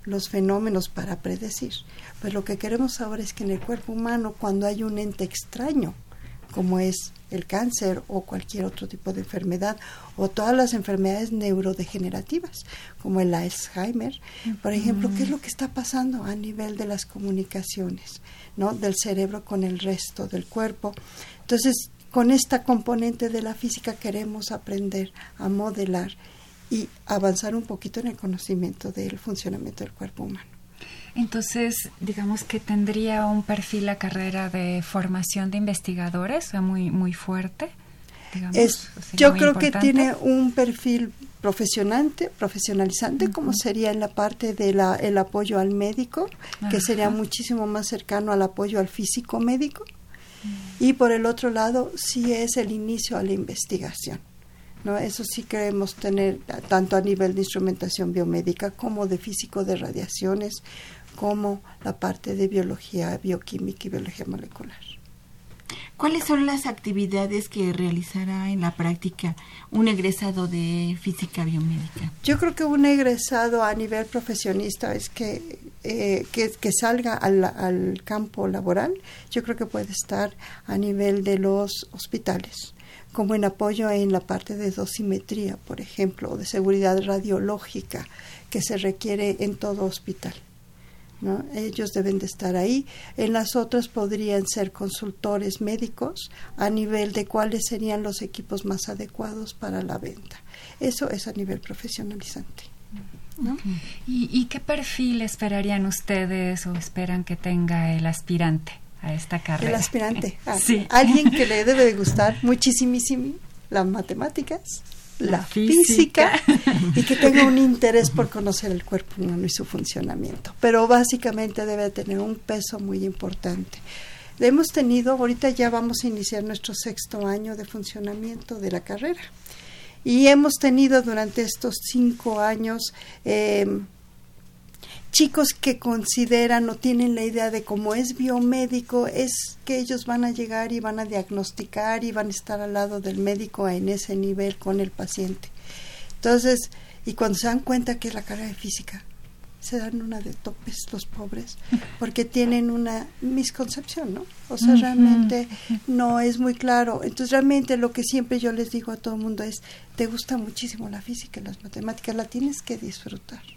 los fenómenos para predecir. Pues lo que queremos ahora es que en el cuerpo humano, cuando hay un ente extraño, como es el cáncer o cualquier otro tipo de enfermedad, o todas las enfermedades neurodegenerativas, como el Alzheimer, por ejemplo, ¿qué es lo que está pasando a nivel de las comunicaciones, ¿no? del cerebro con el resto del cuerpo? Entonces, con esta componente de la física queremos aprender a modelar y avanzar un poquito en el conocimiento del funcionamiento del cuerpo humano. Entonces, digamos que tendría un perfil la carrera de formación de investigadores, muy, muy fuerte. es, yo creo que tiene un perfil profesionante, profesionalizante, como sería en la parte del el apoyo al médico, que sería muchísimo más cercano al apoyo al físico médico. Mm. Y por el otro lado, sí es el inicio a la investigación. ¿No? Eso sí queremos tener tanto a nivel de instrumentación biomédica como de físico de radiaciones, como la parte de biología bioquímica y biología molecular. ¿Cuáles son las actividades que realizará en la práctica un egresado de física biomédica? Yo creo que un egresado a nivel profesionista es que, eh, que, salga al, al campo laboral. Yo creo que puede estar a nivel de los hospitales como en apoyo en la parte de dosimetría, por ejemplo, o de seguridad radiológica que se requiere en todo hospital. ¿no? Ellos deben de estar ahí. En las otras podrían ser consultores médicos a nivel de cuáles serían los equipos más adecuados para la venta. Eso es a nivel profesionalizante. ¿Y, qué perfil esperarían ustedes o esperan que tenga el aspirante a esta carrera? El aspirante. Ah, sí. Alguien que le debe de gustar muchísimo las matemáticas, la, física. y que tenga un interés por conocer el cuerpo humano y su funcionamiento. Pero básicamente debe tener un peso muy importante. Hemos tenido, ahorita ya vamos a iniciar nuestro sexto año de funcionamiento de la carrera. Y hemos tenido durante estos cinco años em, chicos que consideran o tienen la idea de cómo es biomédico, es que ellos van a llegar y van a diagnosticar y van a estar al lado del médico en ese nivel con el paciente. Entonces, y cuando se dan cuenta que es la carrera de física, se dan una de topes los pobres porque tienen una misconcepción, ¿no? O sea, realmente no es muy claro. Entonces, realmente lo que siempre yo les digo a todo el mundo es, te gusta muchísimo la física y las matemáticas, la tienes que disfrutar.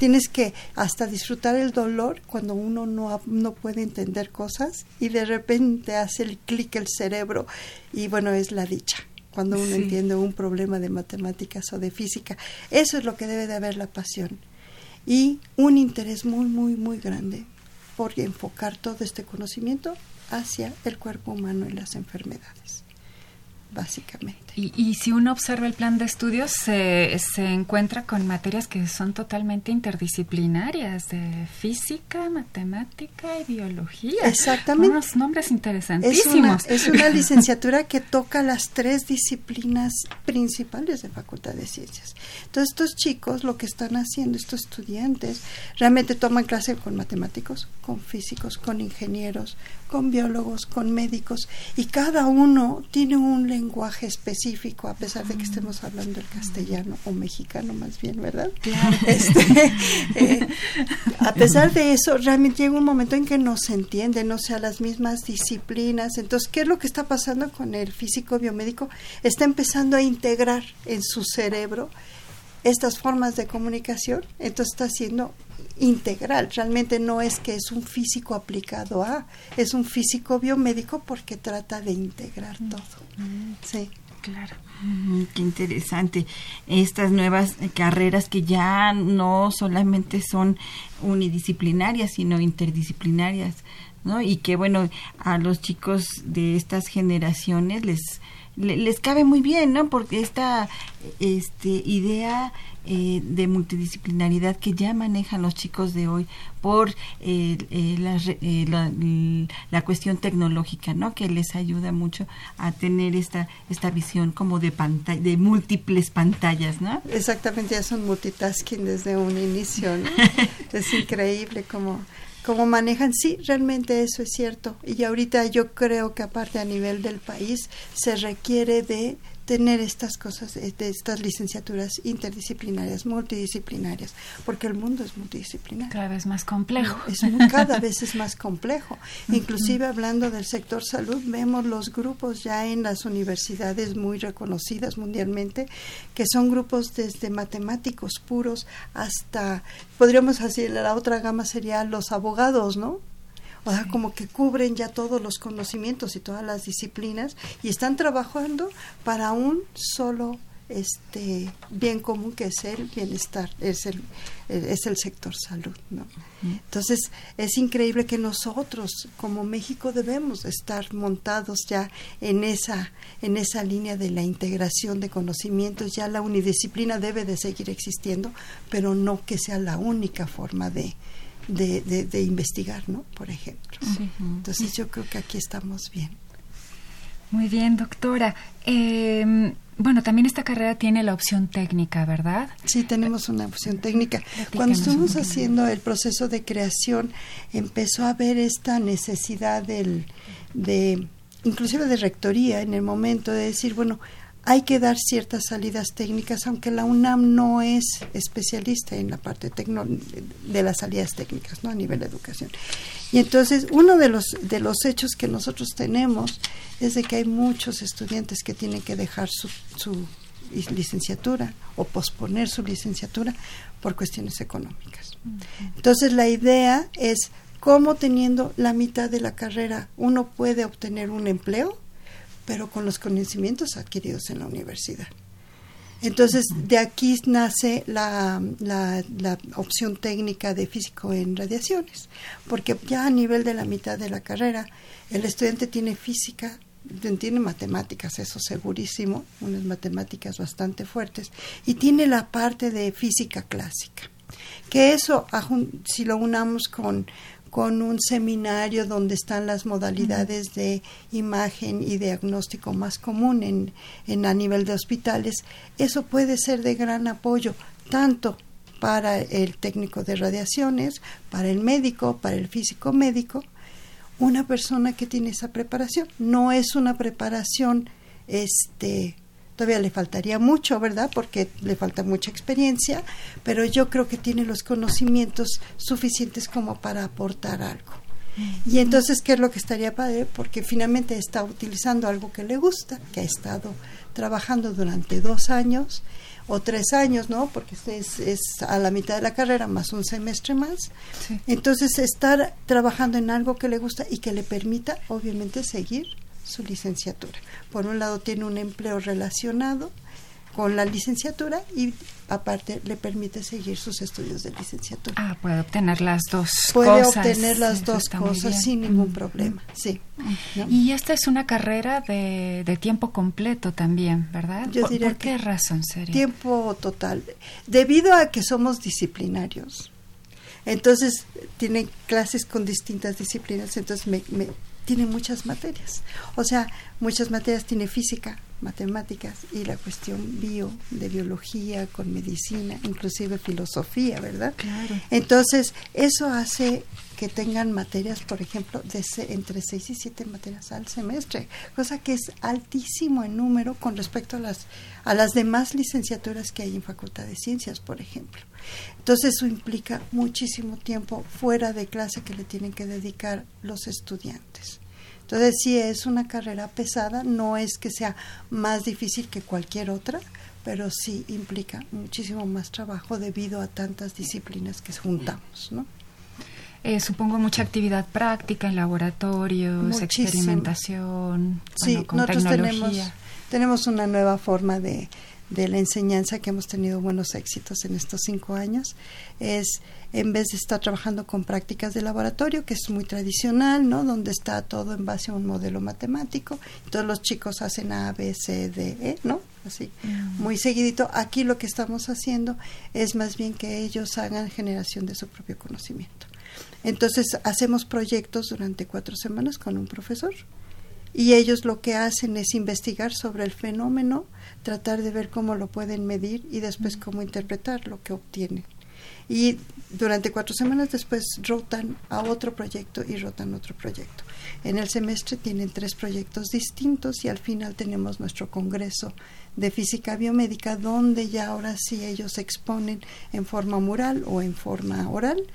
Tienes que hasta disfrutar el dolor cuando uno no, no puede entender cosas y de repente hace el clic el cerebro y bueno, es la dicha cuando uno entiende un problema de matemáticas o de física. Eso es lo que debe de haber la pasión y un interés muy, muy, muy grande por enfocar todo este conocimiento hacia el cuerpo humano y las enfermedades básicamente. Y, si uno observa el plan de estudios, se, se encuentra con materias que son totalmente interdisciplinarias, de física, matemática y biología. Exactamente. Unos nombres interesantísimos. Es una, licenciatura que toca las tres disciplinas principales de Facultad de Ciencias. Entonces, estos chicos lo que están haciendo, estos estudiantes, realmente toman clase con matemáticos, con físicos, con ingenieros, con biólogos, con médicos, y cada uno tiene un lenguaje específico, a pesar de que estemos hablando el castellano o mexicano más bien, ¿verdad? Este, eh, a pesar de eso, realmente llega un momento en que no se entienden, o sea, las mismas disciplinas. Entonces, ¿qué es lo que está pasando con el físico biomédico? Está empezando a integrar en su cerebro estas formas de comunicación, entonces está haciendo integral. Realmente no es que es un físico aplicado a, es un físico biomédico porque trata de integrar todo. Sí. Claro. qué interesante. Estas nuevas carreras que ya no solamente son unidisciplinarias, sino interdisciplinarias, ¿no? Y que, bueno, a los chicos de estas generaciones les les cabe muy bien, ¿no? Porque esta este, idea eh, de multidisciplinaridad que ya manejan los chicos de hoy por eh, eh, la, la, cuestión tecnológica, ¿no? Que les ayuda mucho a tener esta esta visión como de pantalla, de múltiples pantallas, ¿no? Exactamente, ya son multitasking desde un inicio, ¿no? es increíble como cómo manejan. Sí, realmente eso es cierto. Y ahorita yo creo que aparte a nivel del país se requiere de tener estas cosas, de estas licenciaturas interdisciplinarias, multidisciplinarias, porque el mundo es multidisciplinario. Cada vez más complejo. Es cada vez es más complejo. Inclusive hablando del sector salud, vemos los grupos ya en las universidades muy reconocidas mundialmente, que son grupos desde matemáticos puros hasta, podríamos decir, la otra gama sería los abogados, ¿no? O sea, como que cubren ya todos los conocimientos y todas las disciplinas y están trabajando para un solo este bien común que es el bienestar, es el, es el sector salud, ¿no? Entonces, es increíble que nosotros como México debemos estar montados ya en esa en esa línea de la integración de conocimientos, ya la unidisciplina debe de seguir existiendo, pero no que sea la única forma de de, de, investigar, ¿no? Por ejemplo. Entonces yo creo que aquí estamos bien. Muy bien, doctora. Em, bueno, también esta carrera tiene la opción técnica, ¿verdad? Sí, tenemos una opción técnica. Cuando estuvimos haciendo el proceso de creación, empezó a haber esta necesidad del, de, inclusive de rectoría, en el momento de decir, bueno, hay que dar ciertas salidas técnicas, aunque la UNAM no es especialista en la parte de las salidas técnicas, ¿no? A nivel de educación. Y entonces, uno de los, de los hechos que nosotros tenemos es de que hay muchos estudiantes que tienen que dejar su, su licenciatura o posponer su licenciatura por cuestiones económicas. Entonces, la idea es cómo teniendo la mitad de la carrera uno puede obtener un empleo pero con los conocimientos adquiridos en la universidad. Entonces, de aquí nace la, la, opción técnica de físico en radiaciones, porque ya a nivel de la mitad de la carrera, el estudiante tiene física, tiene matemáticas, eso segurísimo, unas matemáticas bastante fuertes, y tiene la parte de física clásica. Que eso, si lo unamos con con un seminario donde están las modalidades de imagen y diagnóstico más común en, en a nivel de hospitales, eso puede ser de gran apoyo tanto para el técnico de radiaciones, para el médico, para el físico médico, una persona que tiene esa preparación. No es una preparación este Todavía le faltaría mucho, ¿verdad? Porque le falta mucha experiencia, pero yo creo que tiene los conocimientos suficientes como para aportar algo. Y entonces, ¿qué es lo que estaría padre? Porque finalmente está utilizando algo que le gusta, que ha estado trabajando durante dos años o tres años, ¿no? Porque es, es a la mitad de la carrera más un semestre más. Entonces, estar trabajando en algo que le gusta y que le permita, obviamente, seguir su licenciatura. Por un lado tiene un empleo relacionado con la licenciatura y aparte le permite seguir sus estudios de licenciatura. Ah, puede obtener las dos puede cosas. Puede obtener las dos cosas sin ningún problema, sí. Y esta es una carrera de, de tiempo completo también, ¿verdad? Yo ¿Por, diría qué razón sería? Tiempo total. Debido a que somos disciplinarios, entonces tiene clases con distintas disciplinas, entonces me, me tiene muchas materias. O sea, muchas materias tiene física, matemáticas y la cuestión bio, de biología, con medicina, inclusive filosofía, ¿verdad? Claro. Entonces, eso hace que tengan materias, por ejemplo, de entre seis y siete materias al semestre, cosa que es altísimo en número con respecto a las, a las demás licenciaturas que hay en Facultad de Ciencias, por ejemplo. Entonces eso implica muchísimo tiempo fuera de clase que le tienen que dedicar los estudiantes. Entonces sí es una carrera pesada, no es que sea más difícil que cualquier otra, pero sí implica muchísimo más trabajo debido a tantas disciplinas que juntamos, ¿no? Eh, supongo mucha actividad práctica en laboratorios, experimentación. Sí, nosotros tenemos, tenemos una nueva forma de, de la enseñanza que hemos tenido buenos éxitos en estos cinco años es en vez de estar trabajando con prácticas de laboratorio que es muy tradicional no donde está todo en base a un modelo matemático todos los chicos hacen A B C D E no así mm. muy seguidito. Aquí lo que estamos haciendo es más bien que ellos hagan generación de su propio conocimiento. Entonces hacemos proyectos durante cuatro semanas con un profesor y ellos lo que hacen es investigar sobre el fenómeno, tratar de ver cómo lo pueden medir y después cómo interpretar lo que obtienen. Y durante cuatro semanas después rotan a otro proyecto y rotan otro proyecto. En el semestre tienen tres proyectos distintos y al final tenemos nuestro congreso de física biomédica donde ya ahora sí ellos exponen en forma mural o en forma oral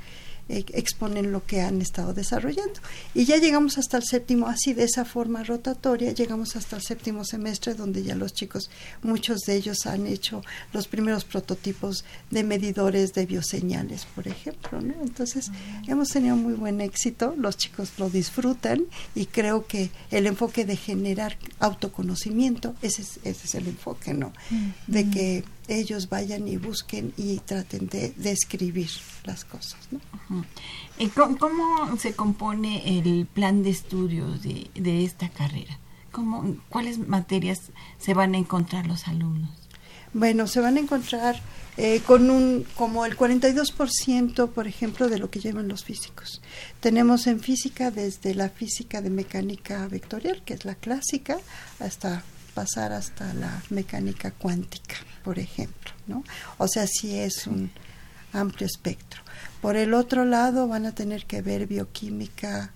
eh, exponen lo que han estado desarrollando. Y ya llegamos hasta el séptimo, así de esa forma rotatoria, llegamos hasta el séptimo semestre donde ya los chicos, muchos de ellos han hecho los primeros prototipos de medidores de bioseñales, por ejemplo. ¿no? Entonces, hemos tenido muy buen éxito, los chicos lo disfrutan y creo que el enfoque de generar autoconocimiento, ese es, ese es el enfoque, ¿no? De que ellos vayan y busquen y traten de describir las cosas. ¿no? ¿Cómo, se compone el plan de estudios de, de esta carrera? ¿Cómo, ¿Cuáles materias se van a encontrar los alumnos? Bueno, se van a encontrar eh, con un como el 42%, por ejemplo, de lo que llevan los físicos. Tenemos en física desde la física de mecánica vectorial, que es la clásica, hasta pasar hasta la mecánica cuántica, por ejemplo, ¿no? O sea, sí es un amplio espectro. Por el otro lado, van a tener que ver bioquímica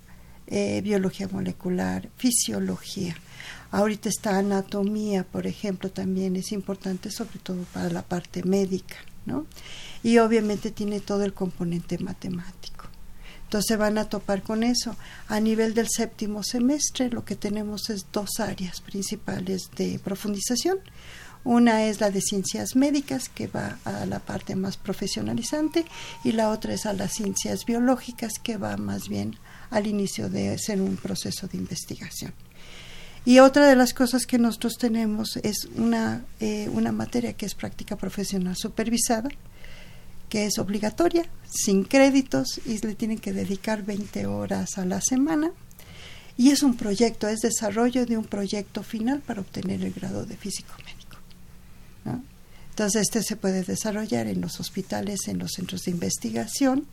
eh, biología molecular, fisiología. Ahorita está anatomía, por ejemplo, también es importante, sobre todo para la parte médica, ¿no? Y obviamente tiene todo el componente matemático. Entonces van a topar con eso. A nivel del séptimo semestre, lo que tenemos es dos áreas principales de profundización. Una es la de ciencias médicas, que va a la parte más profesionalizante, y la otra es a las ciencias biológicas, que va más bien al inicio de ser un proceso de investigación. Y otra de las cosas que nosotros tenemos es una, eh, una materia que es práctica profesional supervisada, que es obligatoria, sin créditos, y le tienen que dedicar 20 horas a la semana. Y es un proyecto, es desarrollo de un proyecto final para obtener el grado de físico médico. Entonces, este se puede desarrollar en los hospitales, en los centros de investigación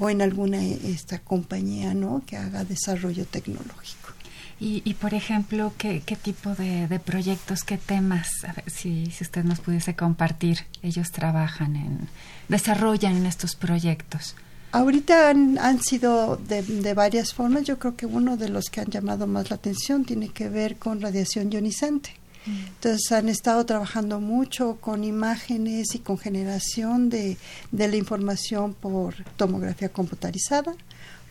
o en alguna esta compañía ¿no? que haga desarrollo tecnológico. Y, y por ejemplo, ¿qué, qué tipo de, de, proyectos, qué temas, si, si usted nos pudiese compartir, ellos trabajan en, desarrollan en estos proyectos? Ahorita han, han sido de, de, varias formas. Yo creo que uno de los que han llamado más la atención tiene que ver con radiación ionizante. Entonces han estado trabajando mucho con imágenes y con generación de, de la información por tomografía computarizada,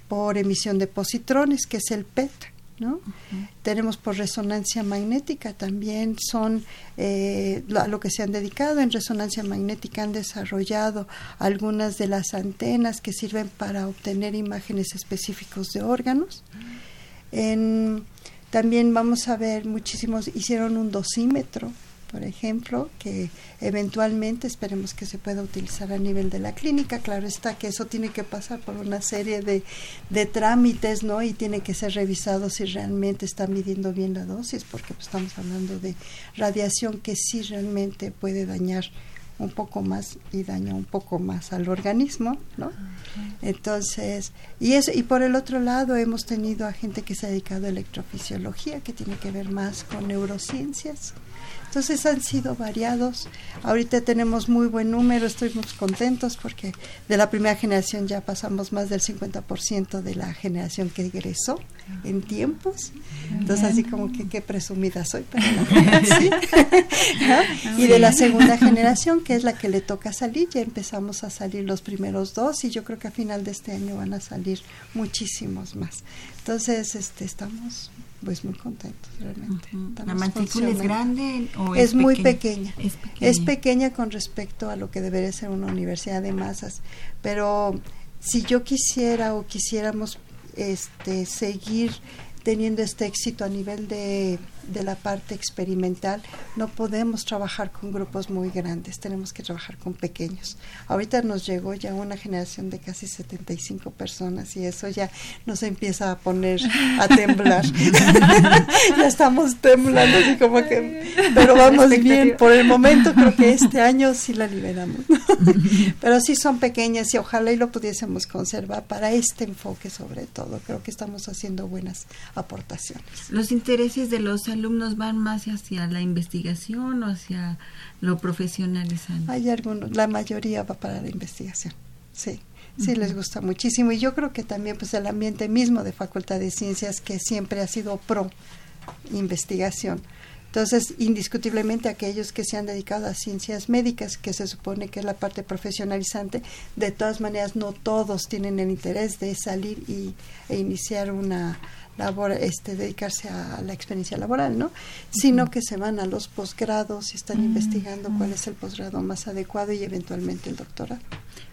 por emisión de positrones, que es el PET ¿no? Uh -huh. Tenemos por resonancia magnética también, son eh, lo, a lo que se han dedicado en resonancia magnética, han desarrollado algunas de las antenas que sirven para obtener imágenes específicos de órganos. En, también vamos a ver muchísimos, hicieron un dosímetro por ejemplo, que eventualmente esperemos que se pueda utilizar a nivel de la clínica. Claro está que eso tiene que pasar por una serie de, de trámites, ¿no? Y tiene que ser revisado si realmente está midiendo bien la dosis, porque pues, estamos hablando de radiación que sí realmente puede dañar un poco más y daña un poco más al organismo, ¿no? Entonces, y eso, y por el otro lado hemos tenido a gente que se ha dedicado a electrofisiología, que tiene que ver más con neurociencias. Entonces han sido variados. Ahorita tenemos muy buen número, estoy muy contentos porque de la primera generación ya pasamos más del 50% de la generación que egresó en tiempos. Entonces así como que qué presumida soy, pero no, ¿sí? ¿no? Y de la segunda generación, que es la que le toca salir, ya empezamos a salir los primeros dos y yo creo que a final de este año van a salir muchísimos más. Entonces, este estamos pues muy contentos realmente. Uh -huh. ¿La matrícula es grande o es, es muy pequeña. Es pequeña. Es pequeña con respecto a lo que debería ser una universidad de masas, pero si yo quisiera o quisiéramos este seguir teniendo este éxito a nivel de, de, la parte experimental, no podemos trabajar con grupos muy grandes, tenemos que trabajar con pequeños. Ahorita nos llegó ya una generación de casi 75 personas y eso ya nos empieza a poner a temblar. ya estamos temblando, así como que, pero vamos bien, por el momento creo que este año sí la liberamos. pero sí son pequeñas y ojalá y lo pudiésemos conservar para este enfoque sobre todo. Creo que estamos haciendo buenas aportaciones. Los intereses de los alumnos van más hacia la investigación o hacia lo profesionalizante. Hay algunos, la mayoría va para la investigación, sí. Sí, uh -huh. les gusta muchísimo. Y yo creo que también pues el ambiente mismo de Facultad de Ciencias que siempre ha sido pro investigación. Entonces, indiscutiblemente aquellos que se han dedicado a ciencias médicas, que se supone que es la parte profesionalizante, de todas maneras no todos tienen el interés de salir y, e iniciar una labor, este, dedicarse a la experiencia laboral, ¿no? Sino uh -huh. que se van a los posgrados y están uh -huh. investigando cuál es el posgrado más adecuado y eventualmente el doctorado.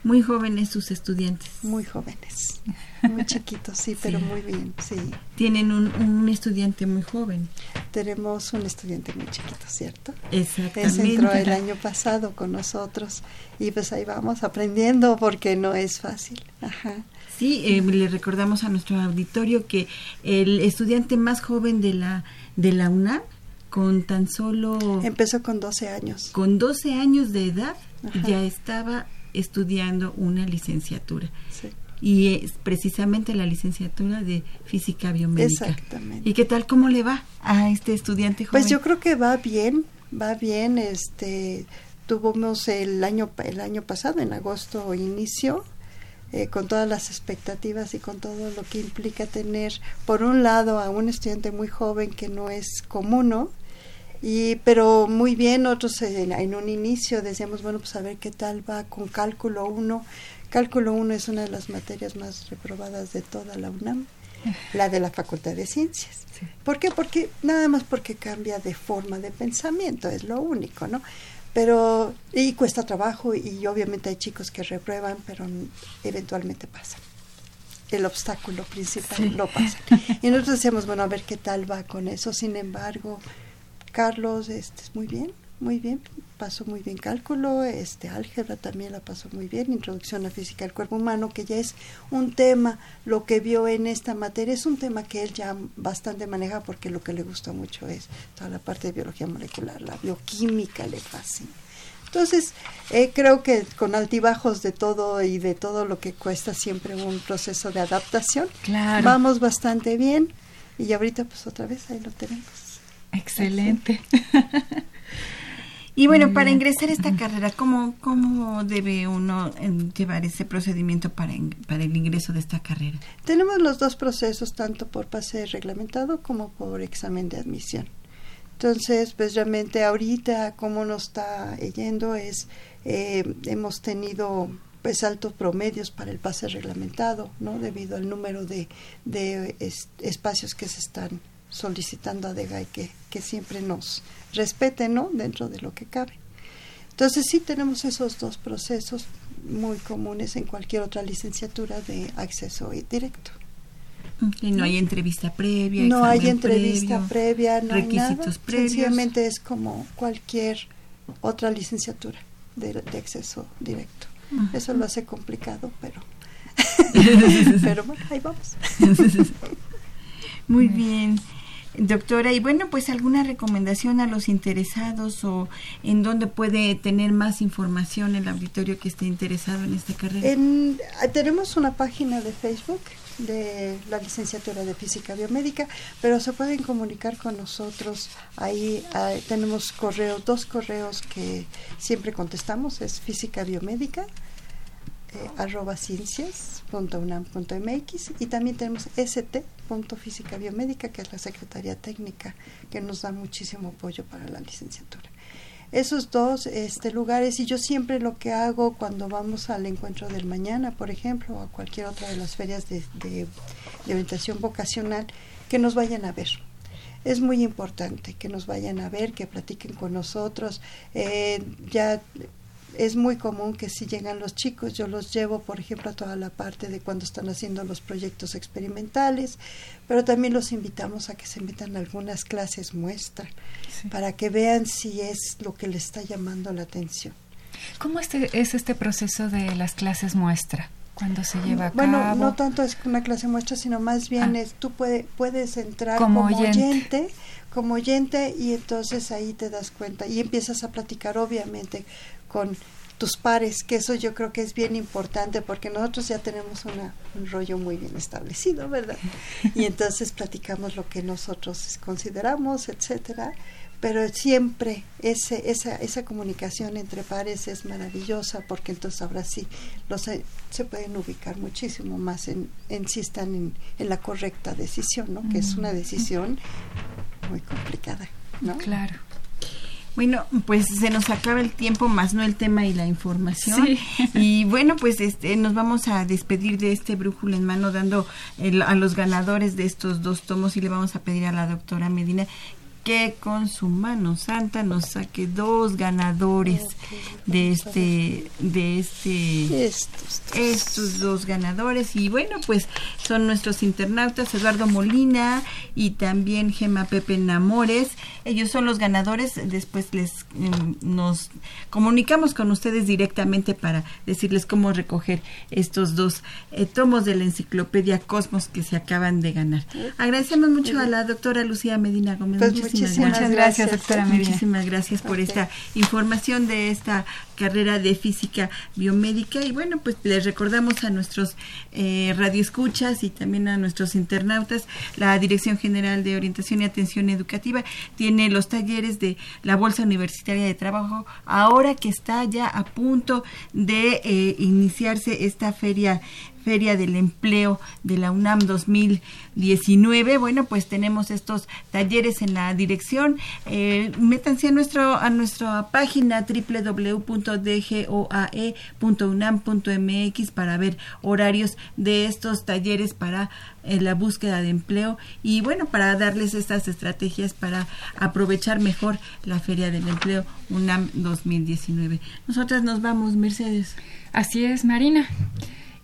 Muy jóvenes sus estudiantes. Muy jóvenes, muy chiquitos, sí, sí, pero muy bien, sí. Tienen un, un, estudiante muy joven. Tenemos un estudiante muy chiquito, ¿cierto? Exactamente. Él entró el año pasado con nosotros y pues ahí vamos aprendiendo porque no es fácil. Ajá. Sí, eh, le recordamos a nuestro auditorio que el estudiante más joven de la de la UNAM con tan solo empezó con 12 años. Con 12 años de edad Ajá. ya estaba estudiando una licenciatura. Sí. Y es precisamente la licenciatura de física biomédica. Exactamente. ¿Y qué tal cómo le va a este estudiante joven? Pues yo creo que va bien, va bien, este tuvimos el año el año pasado en agosto inició eh, con todas las expectativas y con todo lo que implica tener, por un lado, a un estudiante muy joven que no es común, Y, pero muy bien, otros en, en, un inicio decíamos, bueno, pues a ver qué tal va con cálculo 1. Cálculo 1 es una de las materias más reprobadas de toda la UNAM, la de la Facultad de Ciencias. Sí. ¿Por qué? Porque nada más porque cambia de forma de pensamiento, es lo único, ¿no? Pero y cuesta trabajo y obviamente hay chicos que reprueban, pero eventualmente pasan. El obstáculo principal sí. lo pasa. Y nosotros decíamos, bueno, a ver qué tal va con eso. Sin embargo, Carlos, este, muy bien, muy bien, pasó muy bien cálculo, este álgebra también la pasó muy bien, introducción a física del cuerpo humano, que ya es un tema, lo que vio en esta materia es un tema que él ya bastante maneja porque lo que le gusta mucho es toda la parte de biología molecular, la bioquímica le fascina. Entonces, eh, creo que con altibajos de todo y de todo lo que cuesta siempre un proceso de adaptación, claro. vamos bastante bien y ahorita pues otra vez ahí lo tenemos. Excelente. Y bueno, para ingresar a esta carrera, ¿cómo, cómo debe uno llevar ese procedimiento para, para el ingreso de esta carrera? Tenemos los dos procesos, tanto por pase reglamentado como por examen de admisión. Entonces, pues realmente ahorita cómo nos está yendo es, eh, hemos tenido pues altos promedios para el pase reglamentado, ¿no? Debido al número de, de es, espacios que se están solicitando a DEGAI que, que siempre nos respeten ¿no? dentro de lo que cabe. Entonces sí tenemos esos dos procesos muy comunes en cualquier otra licenciatura de acceso directo. Y no hay entrevista previa. No hay entrevista previa, no requisitos hay nada. previos. Sencillamente es como cualquier otra licenciatura de, de acceso directo. Uh -huh. Eso lo hace complicado, pero pero bueno, ahí vamos. Muy bien. Doctora, y bueno, pues alguna recomendación a los interesados o en dónde puede tener más información el auditorio que esté interesado en esta carrera. En, tenemos una página de Facebook de la licenciatura de física biomédica, pero se pueden comunicar con nosotros. Ahí uh, tenemos correos, dos correos que siempre contestamos, es física biomédica eh, arroba ciencias.unam.mx y también tenemos st.física biomédica que es la Secretaría Técnica que nos da muchísimo apoyo para la licenciatura. Esos dos este, lugares y yo siempre lo que hago cuando vamos al encuentro del mañana, por ejemplo, o a cualquier otra de las ferias de orientación vocacional, que nos vayan a ver es muy importante que nos vayan a ver, que platiquen con nosotros. Eh, ya es muy común que si llegan los chicos, yo los llevo, por ejemplo, a toda la parte de cuando están haciendo los proyectos experimentales, pero también los invitamos a que se metan a algunas clases muestra sí. para que vean si es lo que les está llamando la atención. ¿Cómo este, es este proceso de las clases muestra? cuando se lleva a bueno, cabo. no tanto es una clase muestra, sino más bien ah. es tú puede, puedes entrar como, como oyente. oyente. como oyente y entonces ahí te das cuenta y empiezas a platicar obviamente con tus pares, que eso yo creo que es bien importante porque nosotros ya tenemos una, un rollo muy bien establecido, ¿verdad? Y entonces platicamos lo que nosotros consideramos, etcétera, pero siempre ese, esa, esa comunicación entre pares es maravillosa porque entonces ahora sí los, se pueden ubicar muchísimo más en, en si están en, en la correcta decisión, ¿no? Que es una decisión muy complicada, ¿no? Claro. Bueno, pues se nos acaba el tiempo, más no el tema y la información. Sí. Y bueno, pues este, nos vamos a despedir de este brújula en mano dando el, a los ganadores de estos dos tomos y le vamos a pedir a la doctora Medina que con su mano santa nos saque dos ganadores de este de este estos, estos dos ganadores. Y bueno pues son nuestros internautas Eduardo Molina y también Gema Pepe Namores. Ellos son los ganadores. Después les eh, nos comunicamos con ustedes directamente para decirles cómo recoger estos dos eh, tomos de la enciclopedia Cosmos que se acaban de ganar. Agradecemos mucho a la doctora Lucía Medina Gómez. Pues Muchísimas, Muchísimas gracias, gracias, doctora doctora Muchísimas gracias por esta información de esta carrera de física biomédica. Y bueno, pues les recordamos a nuestros eh, radioescuchas y también a nuestros internautas, la Dirección General de Orientación y Atención Educativa tiene los talleres de la Bolsa Universitaria de Trabajo, ahora que está ya a punto de eh, iniciarse esta feria Feria del Empleo de la UNAM 2019. Bueno, pues tenemos estos talleres en la dirección. Eh, métanse a, nuestro, a nuestra página www.dgoae.unam.mx para ver horarios de estos talleres para eh, la búsqueda de empleo y bueno, para darles estas estrategias para aprovechar mejor la Feria del Empleo UNAM 2019. Nosotras nos vamos, Mercedes. Así es, Marina.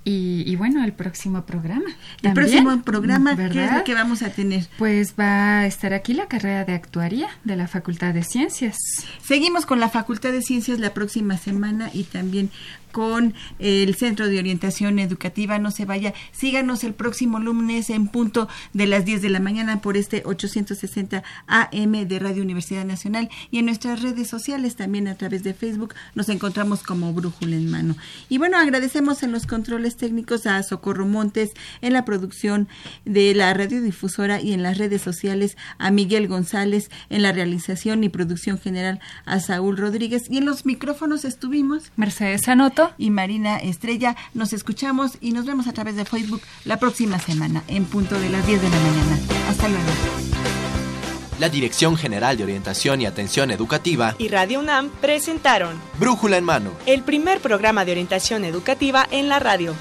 Y, y, bueno, el próximo programa. El próximo programa, ¿verdad? ¿qué es lo que vamos a tener? Pues va a estar aquí la carrera de actuaría de la Facultad de Ciencias. Seguimos con la Facultad de Ciencias la próxima semana y también con el Centro de Orientación Educativa. No se vaya, síganos el próximo lunes en punto de las 10 de la mañana por este 860 AM de Radio Universidad Nacional y en nuestras redes sociales también a través de Facebook nos encontramos como Brújula en Mano. Y bueno, agradecemos en los controles técnicos a Socorro Montes en la producción de la radiodifusora y en las redes sociales a Miguel González en la realización y producción general a Saúl Rodríguez y en los micrófonos estuvimos Mercedes Anoto y Marina Estrella. Nos escuchamos y nos vemos a través de Facebook la próxima semana en punto de las 10 de la mañana. Hasta luego. La Dirección General de Orientación y Atención Educativa y Radio UNAM presentaron Brújula en Mano, el primer programa de orientación educativa en la radio.